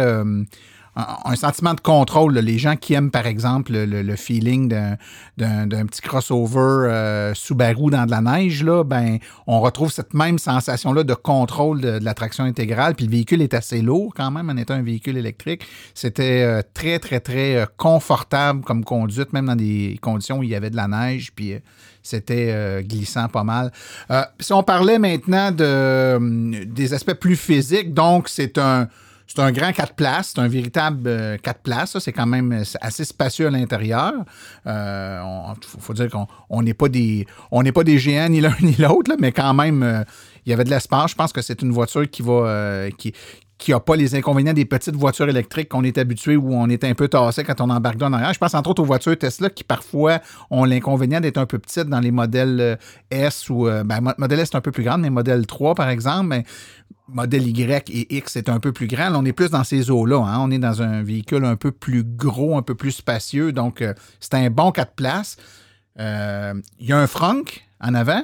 un, sentiment de contrôle. Les gens qui aiment, par exemple, le, feeling d'un petit crossover euh, Subaru dans de la neige, là, ben, on retrouve cette même sensation-là de contrôle de, la traction intégrale. Puis le véhicule est assez lourd quand même en étant un véhicule électrique. C'était euh, très, très, très euh, confortable comme conduite, même dans des conditions où il y avait de la neige. Puis c'était glissant pas mal. si on parlait maintenant de, des aspects plus physiques, donc c'est un c'est un grand 4 places, c'est un véritable 4 euh, places. C'est quand même assez spacieux à l'intérieur. Il euh, faut, dire qu'on n'est pas, des, pas des géants ni l'un ni l'autre, mais quand même, euh, il y avait de l'espace. Je pense que c'est une voiture qui va, qui, qui n'a pas les inconvénients des petites voitures électriques qu'on est habitué où on est un peu tassé quand on embarque dans arrière. Je pense entre autres aux voitures Tesla qui parfois ont l'inconvénient d'être un peu petites dans les modèles S ou ben, modèle S est un peu plus grand, mais modèle 3 par exemple, mais modèle Y et X est un peu plus grand. on est plus dans ces eaux-là. Hein. On est dans un véhicule un peu plus gros, un peu plus spacieux. Donc, euh, c'est un bon 4 places. Euh, il y a un Franck en avant.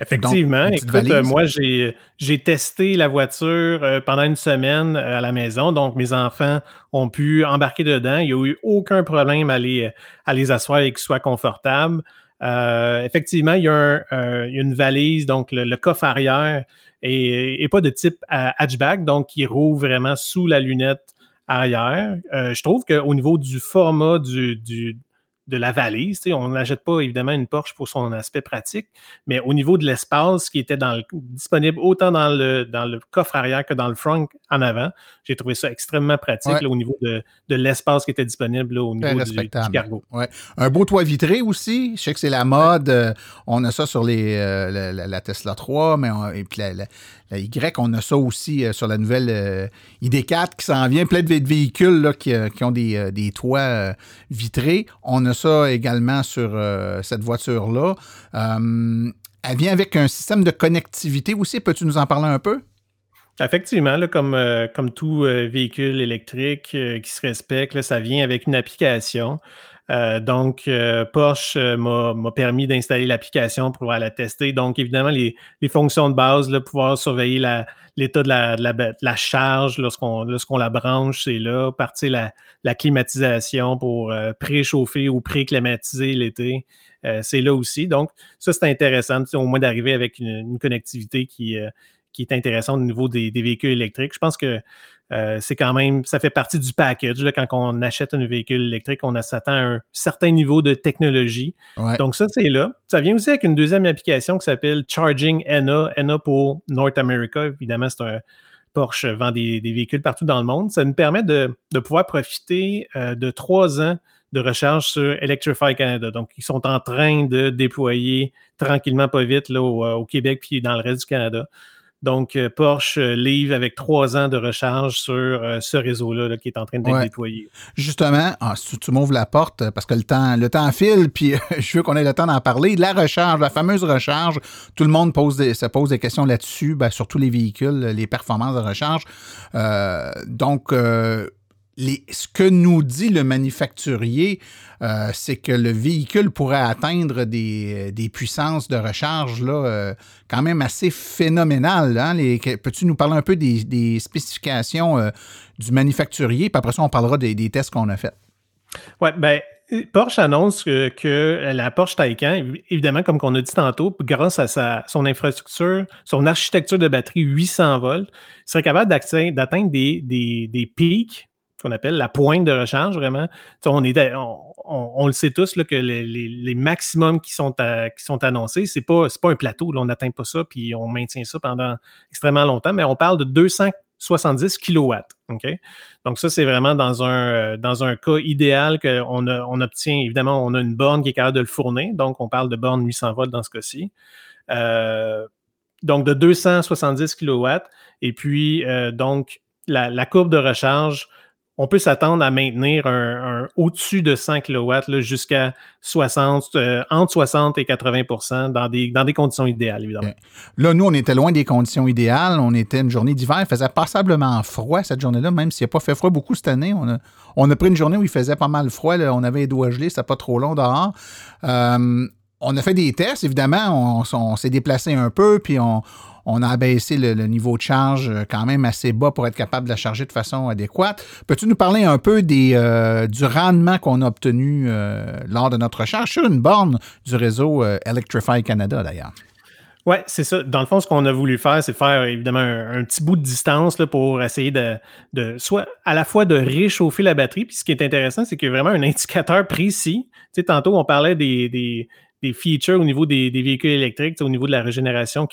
Effectivement. Écoute, euh, moi, j'ai testé la voiture pendant une semaine à la maison. Donc, mes enfants ont pu embarquer dedans. Il n'y a eu aucun problème à les, à les asseoir et qu'ils soient confortables. Effectivement, il y, a une valise, donc le coffre arrière et, pas de type hatchback, donc qui roule vraiment sous la lunette arrière. Euh, je trouve qu'au niveau du format du, de la valise. On n'achète pas évidemment une Porsche pour son aspect pratique, mais au niveau de l'espace qui était dans disponible autant dans le, dans le coffre arrière que dans le front en avant, j'ai trouvé ça extrêmement pratique au niveau de, l'espace qui était disponible au niveau du, cargo. Un beau toit vitré aussi. Je sais que c'est la mode. Euh, on a ça sur les, euh, la, Tesla 3, mais et puis la, Y, on a ça aussi euh, sur la nouvelle ID4 qui s'en vient. Plein de véhicules là, qui, qui, ont des, des toits vitrés. On a ça également sur euh, cette voiture-là. Euh, elle vient avec un système de connectivité aussi. Peux-tu nous en parler un peu? Effectivement, comme, euh, comme tout véhicule électrique qui se respecte, ça vient avec une application. donc, Porsche m'a permis d'installer l'application pour pouvoir la tester. Donc, évidemment, les, fonctions de base, pouvoir surveiller l'état de la, la, charge lorsqu'on la branche, c'est là. Partir la, la climatisation pour euh, préchauffer ou pré-climatiser l'été. Euh, c'est là aussi. Donc, ça, c'est intéressant, au moins d'arriver avec une, connectivité qui, euh, qui est intéressante au niveau des, véhicules électriques. Je pense que c'est quand même, ça fait partie du package. quand on achète un véhicule électrique, on s'attend à un certain niveau de technologie. Donc, ça, c'est là. Ça vient aussi avec une deuxième application qui s'appelle Charging ENA. ENA pour North America. Évidemment, c'est un, Porsche vend des, véhicules partout dans le monde. Ça nous permet de, pouvoir profiter euh, de trois ans de recharge sur Electrify Canada. Donc, ils sont en train de déployer tranquillement, pas vite, là, au, euh, Québec puis dans le reste du Canada. Donc, euh, Porsche euh, livre avec trois ans de recharge sur euh, ce réseau-là qui est en train d'être déployé. Justement, ah, si tu m'ouvres la porte, parce que le temps, le temps file, puis je veux qu'on ait le temps d'en parler. La recharge, la fameuse recharge, tout le monde pose se pose des questions là-dessus, ben, sur tous les véhicules, les performances de recharge. donc, ce que nous dit le manufacturier, euh, c'est que le véhicule pourrait atteindre des, puissances de recharge là, euh, quand même assez phénoménales. Hein? Peux-tu nous parler un peu des, spécifications euh, du manufacturier? Puis après ça, on parlera des, tests qu'on a faits. Oui, bien, Porsche annonce que, la Porsche Taycan, évidemment, comme on a dit tantôt, grâce à sa, son infrastructure, son architecture de batterie 800 volts, serait capable d'atteindre des pics qu'on appelle la pointe de recharge, vraiment. On, le sait tous que les, maximums qui sont, annoncés, ce n'est pas, un plateau. on n'atteint pas ça, puis on maintient ça pendant extrêmement longtemps, mais on parle de 270 kW. Donc, ça, c'est vraiment dans un, dans un cas idéal qu'on on obtient, évidemment, on a une borne qui est capable de le fournir. Donc, on parle de borne 800 volts dans ce cas-ci. donc de 270 kW. Et puis, donc, la, la, courbe de recharge on peut s'attendre à maintenir un, au-dessus de 100 kW jusqu'à 60, euh, entre 60 et 80 dans des, dans des conditions idéales, évidemment. Là, nous, on était loin des conditions idéales. On était une journée d'hiver. Il faisait passablement froid cette journée-là, même s'il n'a pas fait froid beaucoup cette année. On a, pris une journée où il faisait pas mal froid. On avait les doigts gelés, c'était pas trop long dehors. Euh, on a fait des tests, évidemment. on s'est déplacé un peu, puis on a abaissé le, niveau de charge euh, quand même assez bas pour être capable de la charger de façon adéquate. Peux-tu nous parler un peu euh, du rendement qu'on a obtenu euh, lors de notre recharge sur une borne du réseau Electrify Canada d'ailleurs? Oui, c'est ça. Dans le fond, ce qu'on a voulu faire, c'est faire évidemment un, petit bout de distance là, pour essayer de, soit à la fois de réchauffer la batterie. Puis ce qui est intéressant, c'est qu'il y a vraiment un indicateur précis. Tu sais, tantôt, on parlait des, features au niveau des, véhicules électriques, au niveau de la régénération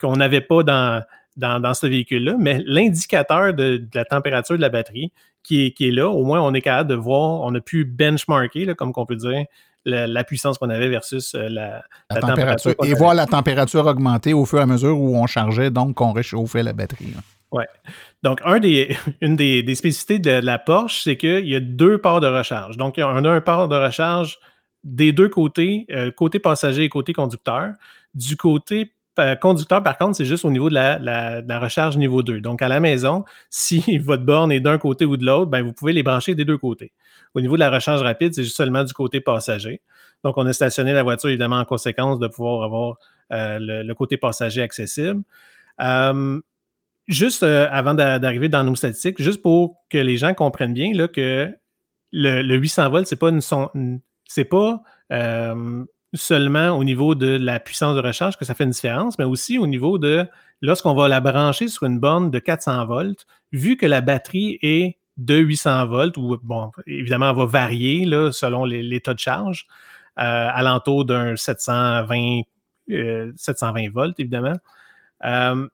qu'on n'avait pas dans, dans, ce véhicule-là, mais l'indicateur de, la température de la batterie qui est, qui est, là, au moins on est capable de voir, on a pu benchmarker, comme on peut dire, la, puissance qu'on avait versus euh, la, température. et voir la température augmenter au fur et à mesure où on chargeait, donc qu'on réchauffait la batterie. Oui. Donc, un des, une des, spécificités de la Porsche, c'est qu'il y a deux ports de recharge. Donc, on a un port de recharge des deux côtés, euh, côté passager et côté conducteur. Du côté euh, conducteur, par contre, c'est juste au niveau de la, recharge niveau 2. Donc, à la maison, si votre borne est d'un côté ou de l'autre, ben, vous pouvez les brancher des deux côtés. Au niveau de la recharge rapide, c'est juste seulement du côté passager. Donc, on a stationné la voiture, évidemment, en conséquence de pouvoir avoir euh, le, côté passager accessible. Juste avant d'arriver dans nos statistiques, juste pour que les gens comprennent bien là, que le, 800 volts, c'est pas une, c'est pas seulement au niveau de la puissance de recharge que ça fait une différence, mais aussi au niveau de lorsqu'on va la brancher sur une borne de 400 volts, vu que la batterie est de 800 volts, ou bon, évidemment, elle va varier là, selon l'état de charge, euh, alentour d'un 720, 720 euh, volts, évidemment. Euh,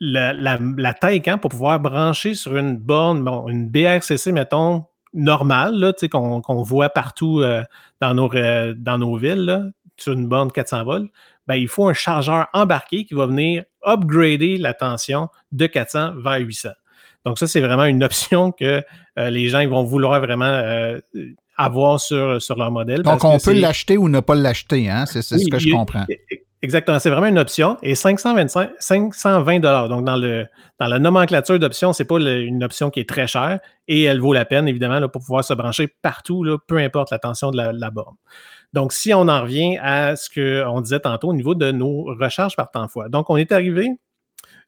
la, la, taille quand pour pouvoir brancher sur une borne, bon, une BRCC, mettons, normal qu'on voit partout euh, dans, nos, dans nos villes, sur une borne 400 volts, ben, il faut un chargeur embarqué qui va venir upgrader la tension de 400 vers 800. Donc, ça, c'est vraiment une option que euh, les gens ils vont vouloir vraiment euh, avoir sur, sur leur modèle. Donc, on peut l'acheter ou ne pas l'acheter, hein? c'est ce que je comprends. Exactement, c'est vraiment une option. Et 525, 520 Donc, dans, le, dans la nomenclature d'options, ce n'est pas une option qui est très chère et elle vaut la peine, évidemment, pour pouvoir se brancher partout, peu importe la tension de la, borne. Donc, si on en revient à ce qu'on disait tantôt au niveau de nos recharges par temps fois. Donc, on est arrivé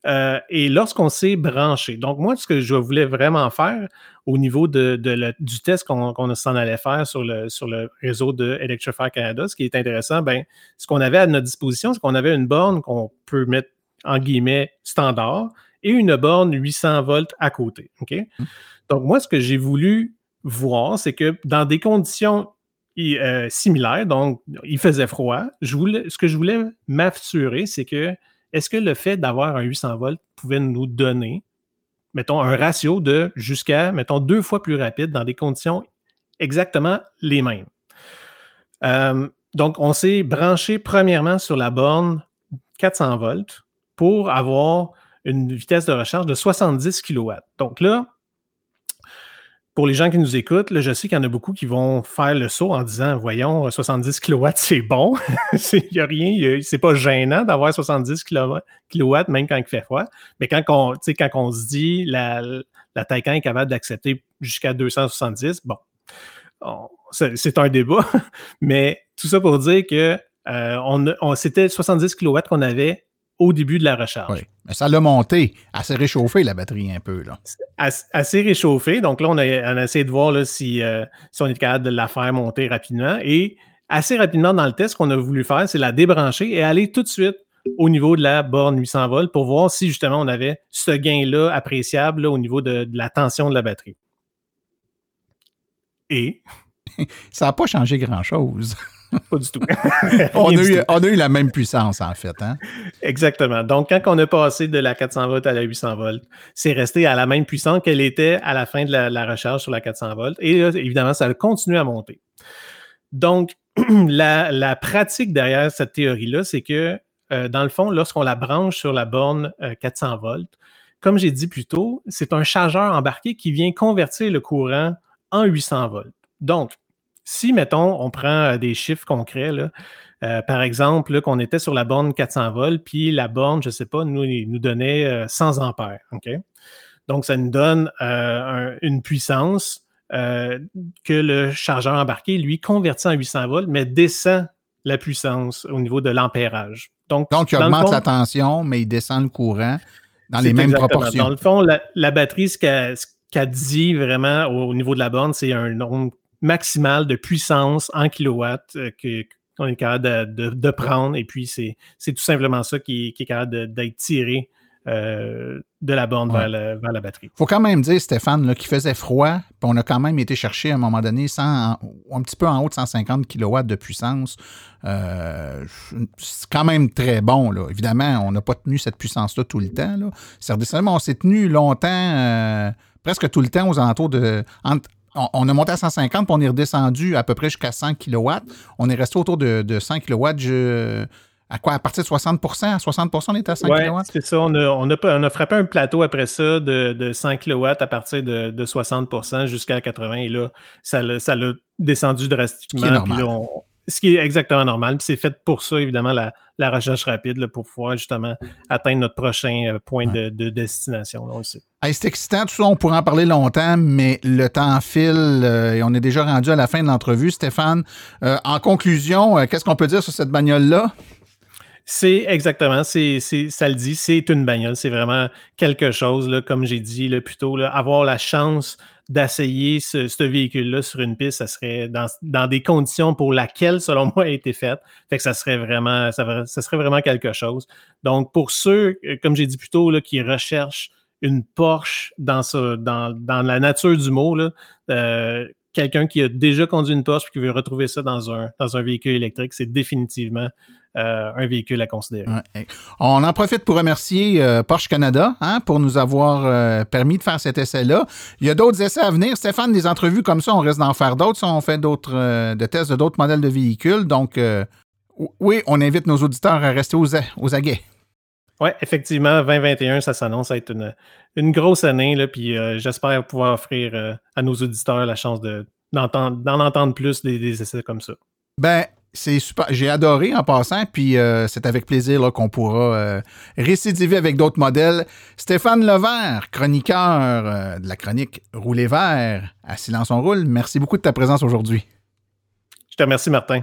euh, et lorsqu'on s'est branché, donc moi, ce que je voulais vraiment faire au niveau de, du test qu'on s'en allait faire sur le, sur le réseau de Electrify Canada, ce qui est intéressant, ben, ce qu'on avait à notre disposition, c'est qu'on avait une borne qu'on peut mettre en guillemets standard et une borne 800 volts à côté. Mmh. Donc, moi, ce que j'ai voulu voir, c'est que dans des conditions euh, similaires, donc il faisait froid, je voulais, ce que je voulais m'assurer, c'est que est-ce que le fait d'avoir un 800 volts pouvait nous donner, mettons, un ratio de jusqu'à, mettons, deux fois plus rapide dans des conditions exactement les mêmes? Euh, donc, on s'est branché premièrement sur la borne 400 volts pour avoir une vitesse de recharge de 70 kW. Donc là, pour les gens qui nous écoutent, je sais qu'il y en a beaucoup qui vont faire le saut en disant Voyons, 70 kW, c'est bon. Il n'y a rien, c'est pas gênant d'avoir 70 kW, même quand il fait froid. Mais quand on, quand on se dit la, la est capable d'accepter jusqu'à 270, bon, c'est un débat. Mais tout ça pour dire que euh, on, c'était 70 kW qu'on avait au début de la recharge. Oui. Mais ça l'a monté. Assez réchauffé, la batterie, un peu. Là. assez réchauffé. Donc là, on a, essayé de voir là, si, euh, si, on est capable de la faire monter rapidement. Et assez rapidement, dans le test, ce qu'on a voulu faire, c'est la débrancher et aller tout de suite au niveau de la borne 800 volts pour voir si justement on avait ce gain-là appréciable au niveau de, la tension de la batterie. Et. ça n'a pas changé grand-chose. Pas du tout. on, a eu, la même puissance, en fait. Hein? Exactement. Donc, quand on a passé de la 400 volts à la 800 volts, c'est resté à la même puissance qu'elle était à la fin de la, recharge sur la 400 volts. Et évidemment, ça a continué à monter. Donc, la, pratique derrière cette théorie-là, c'est que euh, dans le fond, lorsqu'on la branche sur la borne 400 euh, volts, comme j'ai dit plus tôt, c'est un chargeur embarqué qui vient convertir le courant en 800 volts. Donc, si, mettons, on prend des chiffres concrets, par exemple, qu'on était sur la borne 400 volts, puis la borne, je ne sais pas, nous, nous donnait 100 ampères. Donc, ça nous donne une puissance que le chargeur embarqué, lui, convertit en 800 volts, mais descend la puissance au niveau de l'ampérage. Donc, Donc il augmente la tension, mais il descend le courant dans les mêmes proportions. Dans le fond, la, batterie, ce qu'elle dit vraiment au, niveau de la borne, c'est un nombre maximal de puissance en kilowatts euh, qu'on est capable de, prendre. Et puis, c'est tout simplement ça qui, qui est capable d'être tiré euh, de la borne vers, la batterie. Il faut quand même dire, Stéphane, qu'il faisait froid, puis on a quand même été chercher à un moment donné un petit peu en haut de 150 kW de puissance. Euh, c'est quand même très bon. Là. Évidemment, on n'a pas tenu cette puissance-là tout le temps. Là. on s'est tenu longtemps, euh, presque tout le temps aux alentours de. On, a monté à 150, puis on est redescendu à peu près jusqu'à 100 kW. On est resté autour de, de 100 kW. Je, à quoi? À partir de 60 À 60% on est à 100 ouais, kW? c'est ça. On a, on, a, frappé un plateau après ça de, de 100 kW à partir de, de 60% jusqu'à 80 Et là, ça l'a descendu drastiquement. Ce qui est exactement normal. c'est fait pour ça, évidemment, la, la recherche rapide, pour pouvoir justement atteindre notre prochain euh, point de, destination. c'est excitant, tout ça, on pourrait en parler longtemps, mais le temps file euh, et on est déjà rendu à la fin de l'entrevue. Stéphane, euh, en conclusion, qu'est-ce qu'on peut dire sur cette bagnole-là? C'est exactement, c'est, ça le dit, c'est une bagnole, c'est vraiment quelque chose, comme j'ai dit là, plus tôt, avoir la chance d'essayer ce, véhicule-là sur une piste, ça serait dans, des conditions pour lesquelles, selon moi, a été faite. Fait que ça serait vraiment, ça, serait vraiment quelque chose. Donc, pour ceux, comme j'ai dit plus tôt, qui recherchent une Porsche dans, la nature du mot, euh, quelqu'un qui a déjà conduit une Porsche et qui veut retrouver ça dans un, dans un véhicule électrique, c'est définitivement euh, un véhicule à considérer. On en profite pour remercier euh, Porsche Canada hein, pour nous avoir euh, permis de faire cet essai-là. Il y a d'autres essais à venir. Stéphane, des entrevues comme ça, on reste d'en faire d'autres. on fait d'autres tests de d'autres modèles de véhicules. Donc, oui, on invite nos auditeurs à rester aux, aux aguets. Oui, effectivement, 2021, ça s'annonce être une, une, grosse année. Là, puis j'espère pouvoir offrir à nos auditeurs la chance d'en entendre plus des, des essais comme ça. Ben, c'est super. J'ai adoré en passant, puis euh, c'est avec plaisir qu'on pourra euh, récidiver avec d'autres modèles. Stéphane Levert, chroniqueur euh, de la chronique Rouler vert à Silence on roule, merci beaucoup de ta présence aujourd'hui. Je te remercie, Martin.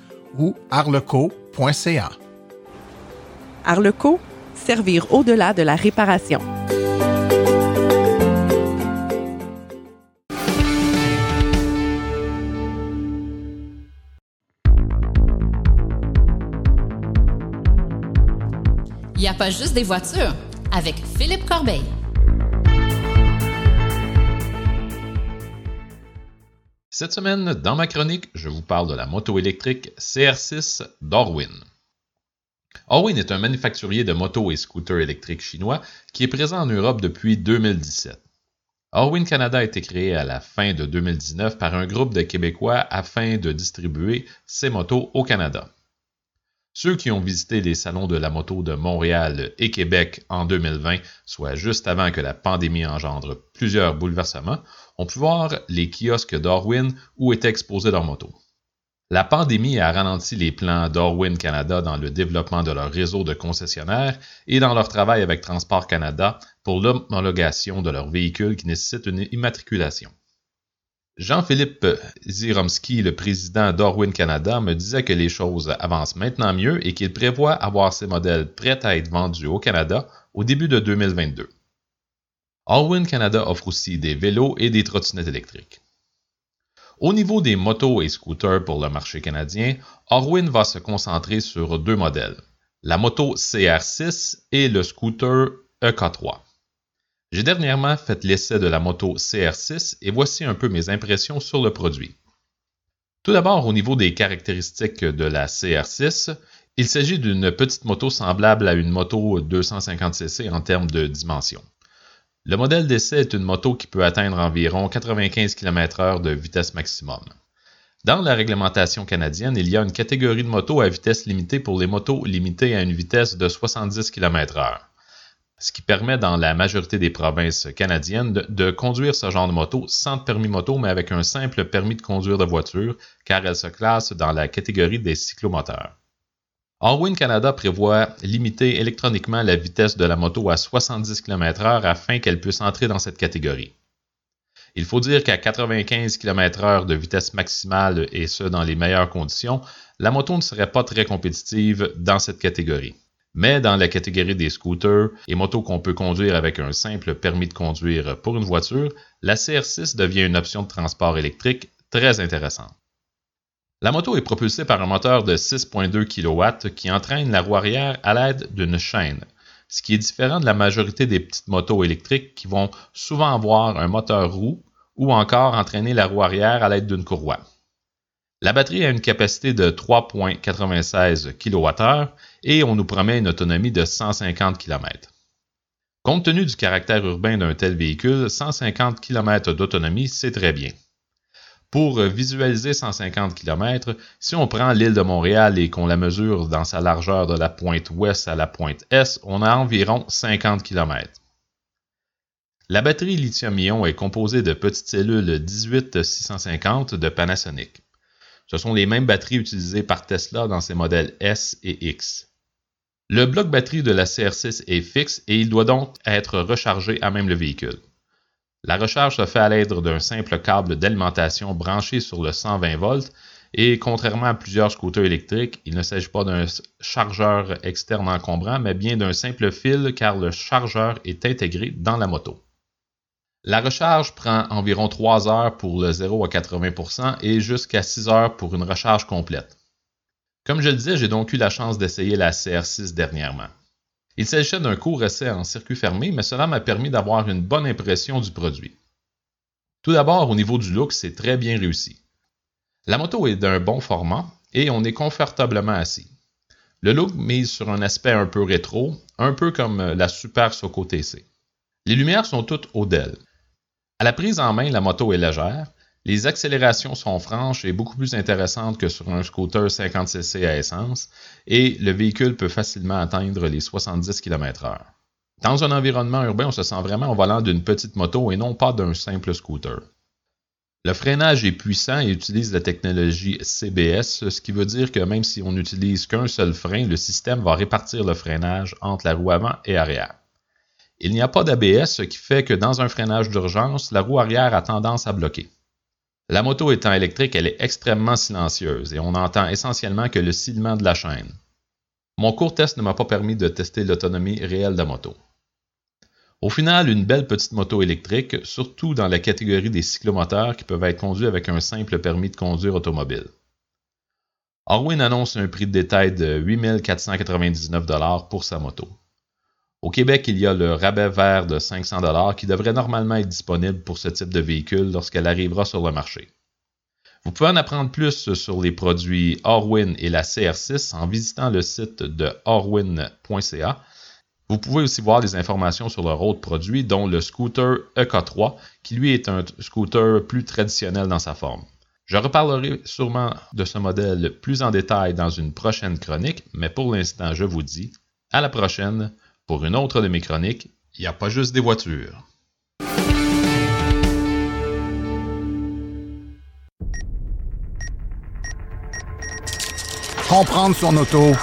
ou arleco.ca. Arleco, servir au-delà de la réparation. Il n'y a pas juste des voitures avec Philippe Corbeil. Cette semaine, dans ma chronique, je vous parle de la moto électrique CR6 d'Orwin. Orwin est un manufacturier de motos et scooters électriques chinois qui est présent en Europe depuis 2017. Orwin Canada a été créé à la fin de 2019 par un groupe de Québécois afin de distribuer ces motos au Canada. Ceux qui ont visité les salons de la moto de Montréal et Québec en 2020, soit juste avant que la pandémie engendre plusieurs bouleversements, ont pu voir les kiosques Darwin où étaient exposés leurs motos. La pandémie a ralenti les plans d'Orwin Canada dans le développement de leur réseau de concessionnaires et dans leur travail avec Transport Canada pour l'homologation de leurs véhicules qui nécessitent une immatriculation. Jean-Philippe Ziromski, le président d'Orwin Canada, me disait que les choses avancent maintenant mieux et qu'il prévoit avoir ces modèles prêts à être vendus au Canada au début de 2022. Orwin Canada offre aussi des vélos et des trottinettes électriques. Au niveau des motos et scooters pour le marché canadien, Orwin va se concentrer sur deux modèles, la moto CR6 et le scooter EK3. J'ai dernièrement fait l'essai de la moto CR6 et voici un peu mes impressions sur le produit. Tout d'abord, au niveau des caractéristiques de la CR6, il s'agit d'une petite moto semblable à une moto 250cc en termes de dimension. Le modèle d'essai est une moto qui peut atteindre environ 95 km/h de vitesse maximum. Dans la réglementation canadienne, il y a une catégorie de motos à vitesse limitée pour les motos limitées à une vitesse de 70 km/h, ce qui permet dans la majorité des provinces canadiennes de, conduire ce genre de moto sans permis moto, mais avec un simple permis de conduire de voiture, car elle se classe dans la catégorie des cyclomoteurs. Orwin Canada prévoit limiter électroniquement la vitesse de la moto à 70 km/h afin qu'elle puisse entrer dans cette catégorie. Il faut dire qu'à 95 km/h de vitesse maximale et ce dans les meilleures conditions, la moto ne serait pas très compétitive dans cette catégorie. Mais dans la catégorie des scooters et motos qu'on peut conduire avec un simple permis de conduire pour une voiture, la CR6 devient une option de transport électrique très intéressante. La moto est propulsée par un moteur de 6.2 kW qui entraîne la roue arrière à l'aide d'une chaîne, ce qui est différent de la majorité des petites motos électriques qui vont souvent avoir un moteur roue ou encore entraîner la roue arrière à l'aide d'une courroie. La batterie a une capacité de 3.96 kWh et on nous promet une autonomie de 150 km. Compte tenu du caractère urbain d'un tel véhicule, 150 km d'autonomie, c'est très bien. Pour visualiser 150 km, si on prend l'île de Montréal et qu'on la mesure dans sa largeur de la pointe ouest à la pointe est, on a environ 50 km. La batterie lithium-ion est composée de petites cellules 18650 de Panasonic. Ce sont les mêmes batteries utilisées par Tesla dans ses modèles S et X. Le bloc batterie de la CR6 est fixe et il doit donc être rechargé à même le véhicule. La recharge se fait à l'aide d'un simple câble d'alimentation branché sur le 120 volts et contrairement à plusieurs scooters électriques, il ne s'agit pas d'un chargeur externe encombrant, mais bien d'un simple fil car le chargeur est intégré dans la moto. La recharge prend environ 3 heures pour le 0 à 80% et jusqu'à 6 heures pour une recharge complète. Comme je le disais, j'ai donc eu la chance d'essayer la CR6 dernièrement. Il s'agissait d'un court essai en circuit fermé, mais cela m'a permis d'avoir une bonne impression du produit. Tout d'abord, au niveau du look, c'est très bien réussi. La moto est d'un bon format et on est confortablement assis. Le look mise sur un aspect un peu rétro, un peu comme la Super Soco TC. Les lumières sont toutes Odell. À la prise en main, la moto est légère, les accélérations sont franches et beaucoup plus intéressantes que sur un scooter 50cc à essence et le véhicule peut facilement atteindre les 70 km/h. Dans un environnement urbain, on se sent vraiment au volant d'une petite moto et non pas d'un simple scooter. Le freinage est puissant et utilise la technologie CBS, ce qui veut dire que même si on n'utilise qu'un seul frein, le système va répartir le freinage entre la roue avant et arrière. Il n'y a pas d'ABS, ce qui fait que dans un freinage d'urgence, la roue arrière a tendance à bloquer. La moto étant électrique, elle est extrêmement silencieuse et on entend essentiellement que le silement de la chaîne. Mon court test ne m'a pas permis de tester l'autonomie réelle de la moto. Au final, une belle petite moto électrique, surtout dans la catégorie des cyclomoteurs qui peuvent être conduits avec un simple permis de conduire automobile. Orwin annonce un prix de détail de 8499 pour sa moto. Au Québec, il y a le rabais vert de 500 qui devrait normalement être disponible pour ce type de véhicule lorsqu'elle arrivera sur le marché. Vous pouvez en apprendre plus sur les produits Orwin et la CR6 en visitant le site de orwin.ca. Vous pouvez aussi voir des informations sur leur autres produits, dont le scooter EK3, qui lui est un scooter plus traditionnel dans sa forme. Je reparlerai sûrement de ce modèle plus en détail dans une prochaine chronique, mais pour l'instant, je vous dis à la prochaine pour une autre de mes chroniques. Il n'y a pas juste des voitures. Comprendre son auto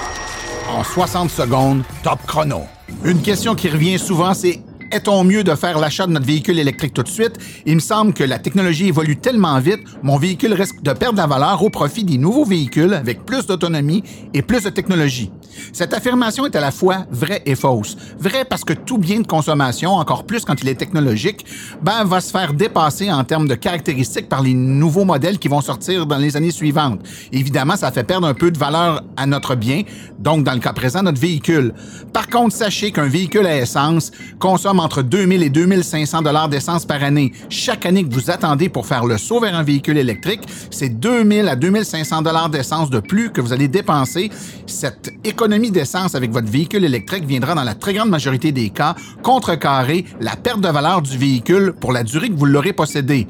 en 60 secondes, top chrono. Une question qui revient souvent, c'est est-on mieux de faire l'achat de notre véhicule électrique tout de suite? Il me semble que la technologie évolue tellement vite, mon véhicule risque de perdre la valeur au profit des nouveaux véhicules avec plus d'autonomie et plus de technologie. Cette affirmation est à la fois vraie et fausse. Vraie parce que tout bien de consommation, encore plus quand il est technologique, ben, va se faire dépasser en termes de caractéristiques par les nouveaux modèles qui vont sortir dans les années suivantes. Évidemment, ça fait perdre un peu de valeur à notre bien, donc dans le cas présent, notre véhicule. Par contre, sachez qu'un véhicule à essence consomme entre 2000 et 2500 dollars d'essence par année. Chaque année que vous attendez pour faire le saut vers un véhicule électrique, c'est 2000 à 2500 dollars d'essence de plus que vous allez dépenser. Cette économie d'essence avec votre véhicule électrique viendra dans la très grande majorité des cas contrecarrer la perte de valeur du véhicule pour la durée que vous l'aurez possédé.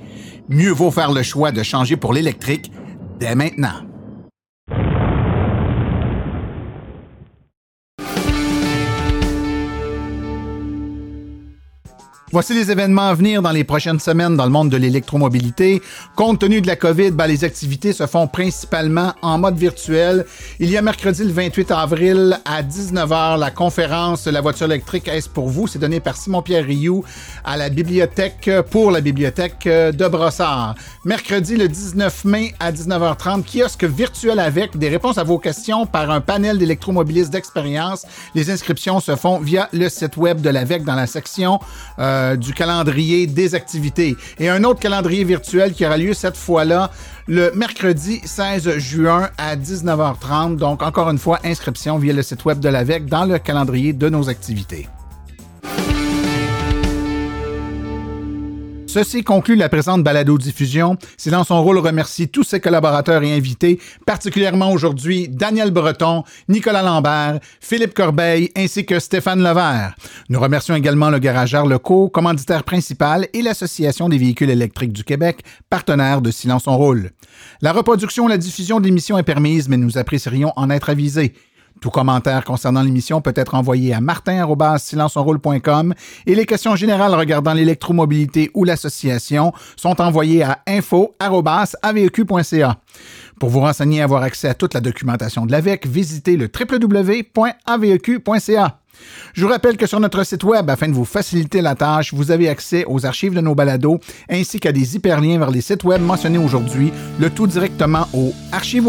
Mieux vaut faire le choix de changer pour l'électrique dès maintenant. Voici les événements à venir dans les prochaines semaines dans le monde de l'électromobilité. Compte tenu de la COVID, ben, les activités se font principalement en mode virtuel. Il y a mercredi le 28 avril à 19h la conférence La voiture électrique est pour vous? C'est donné par Simon-Pierre Rioux à la bibliothèque pour la bibliothèque de Brossard. Mercredi le 19 mai à 19h30, kiosque virtuel avec des réponses à vos questions par un panel d'électromobilistes d'expérience. Les inscriptions se font via le site web de l'AVEC dans la section euh, euh, du calendrier des activités. Et un autre calendrier virtuel qui aura lieu cette fois-là le mercredi 16 juin à 19h30. Donc, encore une fois, inscription via le site web de l'AVEC dans le calendrier de nos activités. Ceci conclut la présente balado-diffusion. Dans son rôle remercie tous ses collaborateurs et invités, particulièrement aujourd'hui Daniel Breton, Nicolas Lambert, Philippe Corbeil ainsi que Stéphane Levert. Nous remercions également le garageur locaux, commanditaire principal et l'Association des véhicules électriques du Québec, partenaire de Silence son rôle. La reproduction et la diffusion de l'émission est permise, mais nous apprécierions en être avisés. Tout commentaire concernant l'émission peut être envoyé à martin.silenceonroule.com et les questions générales regardant l'électromobilité ou l'association sont envoyées à info.aveq.ca. Pour vous renseigner et avoir accès à toute la documentation de l'AVEC, visitez le www.aveq.ca. Je vous rappelle que sur notre site web, afin de vous faciliter la tâche, vous avez accès aux archives de nos balados ainsi qu'à des hyperliens vers les sites web mentionnés aujourd'hui, le tout directement au archive.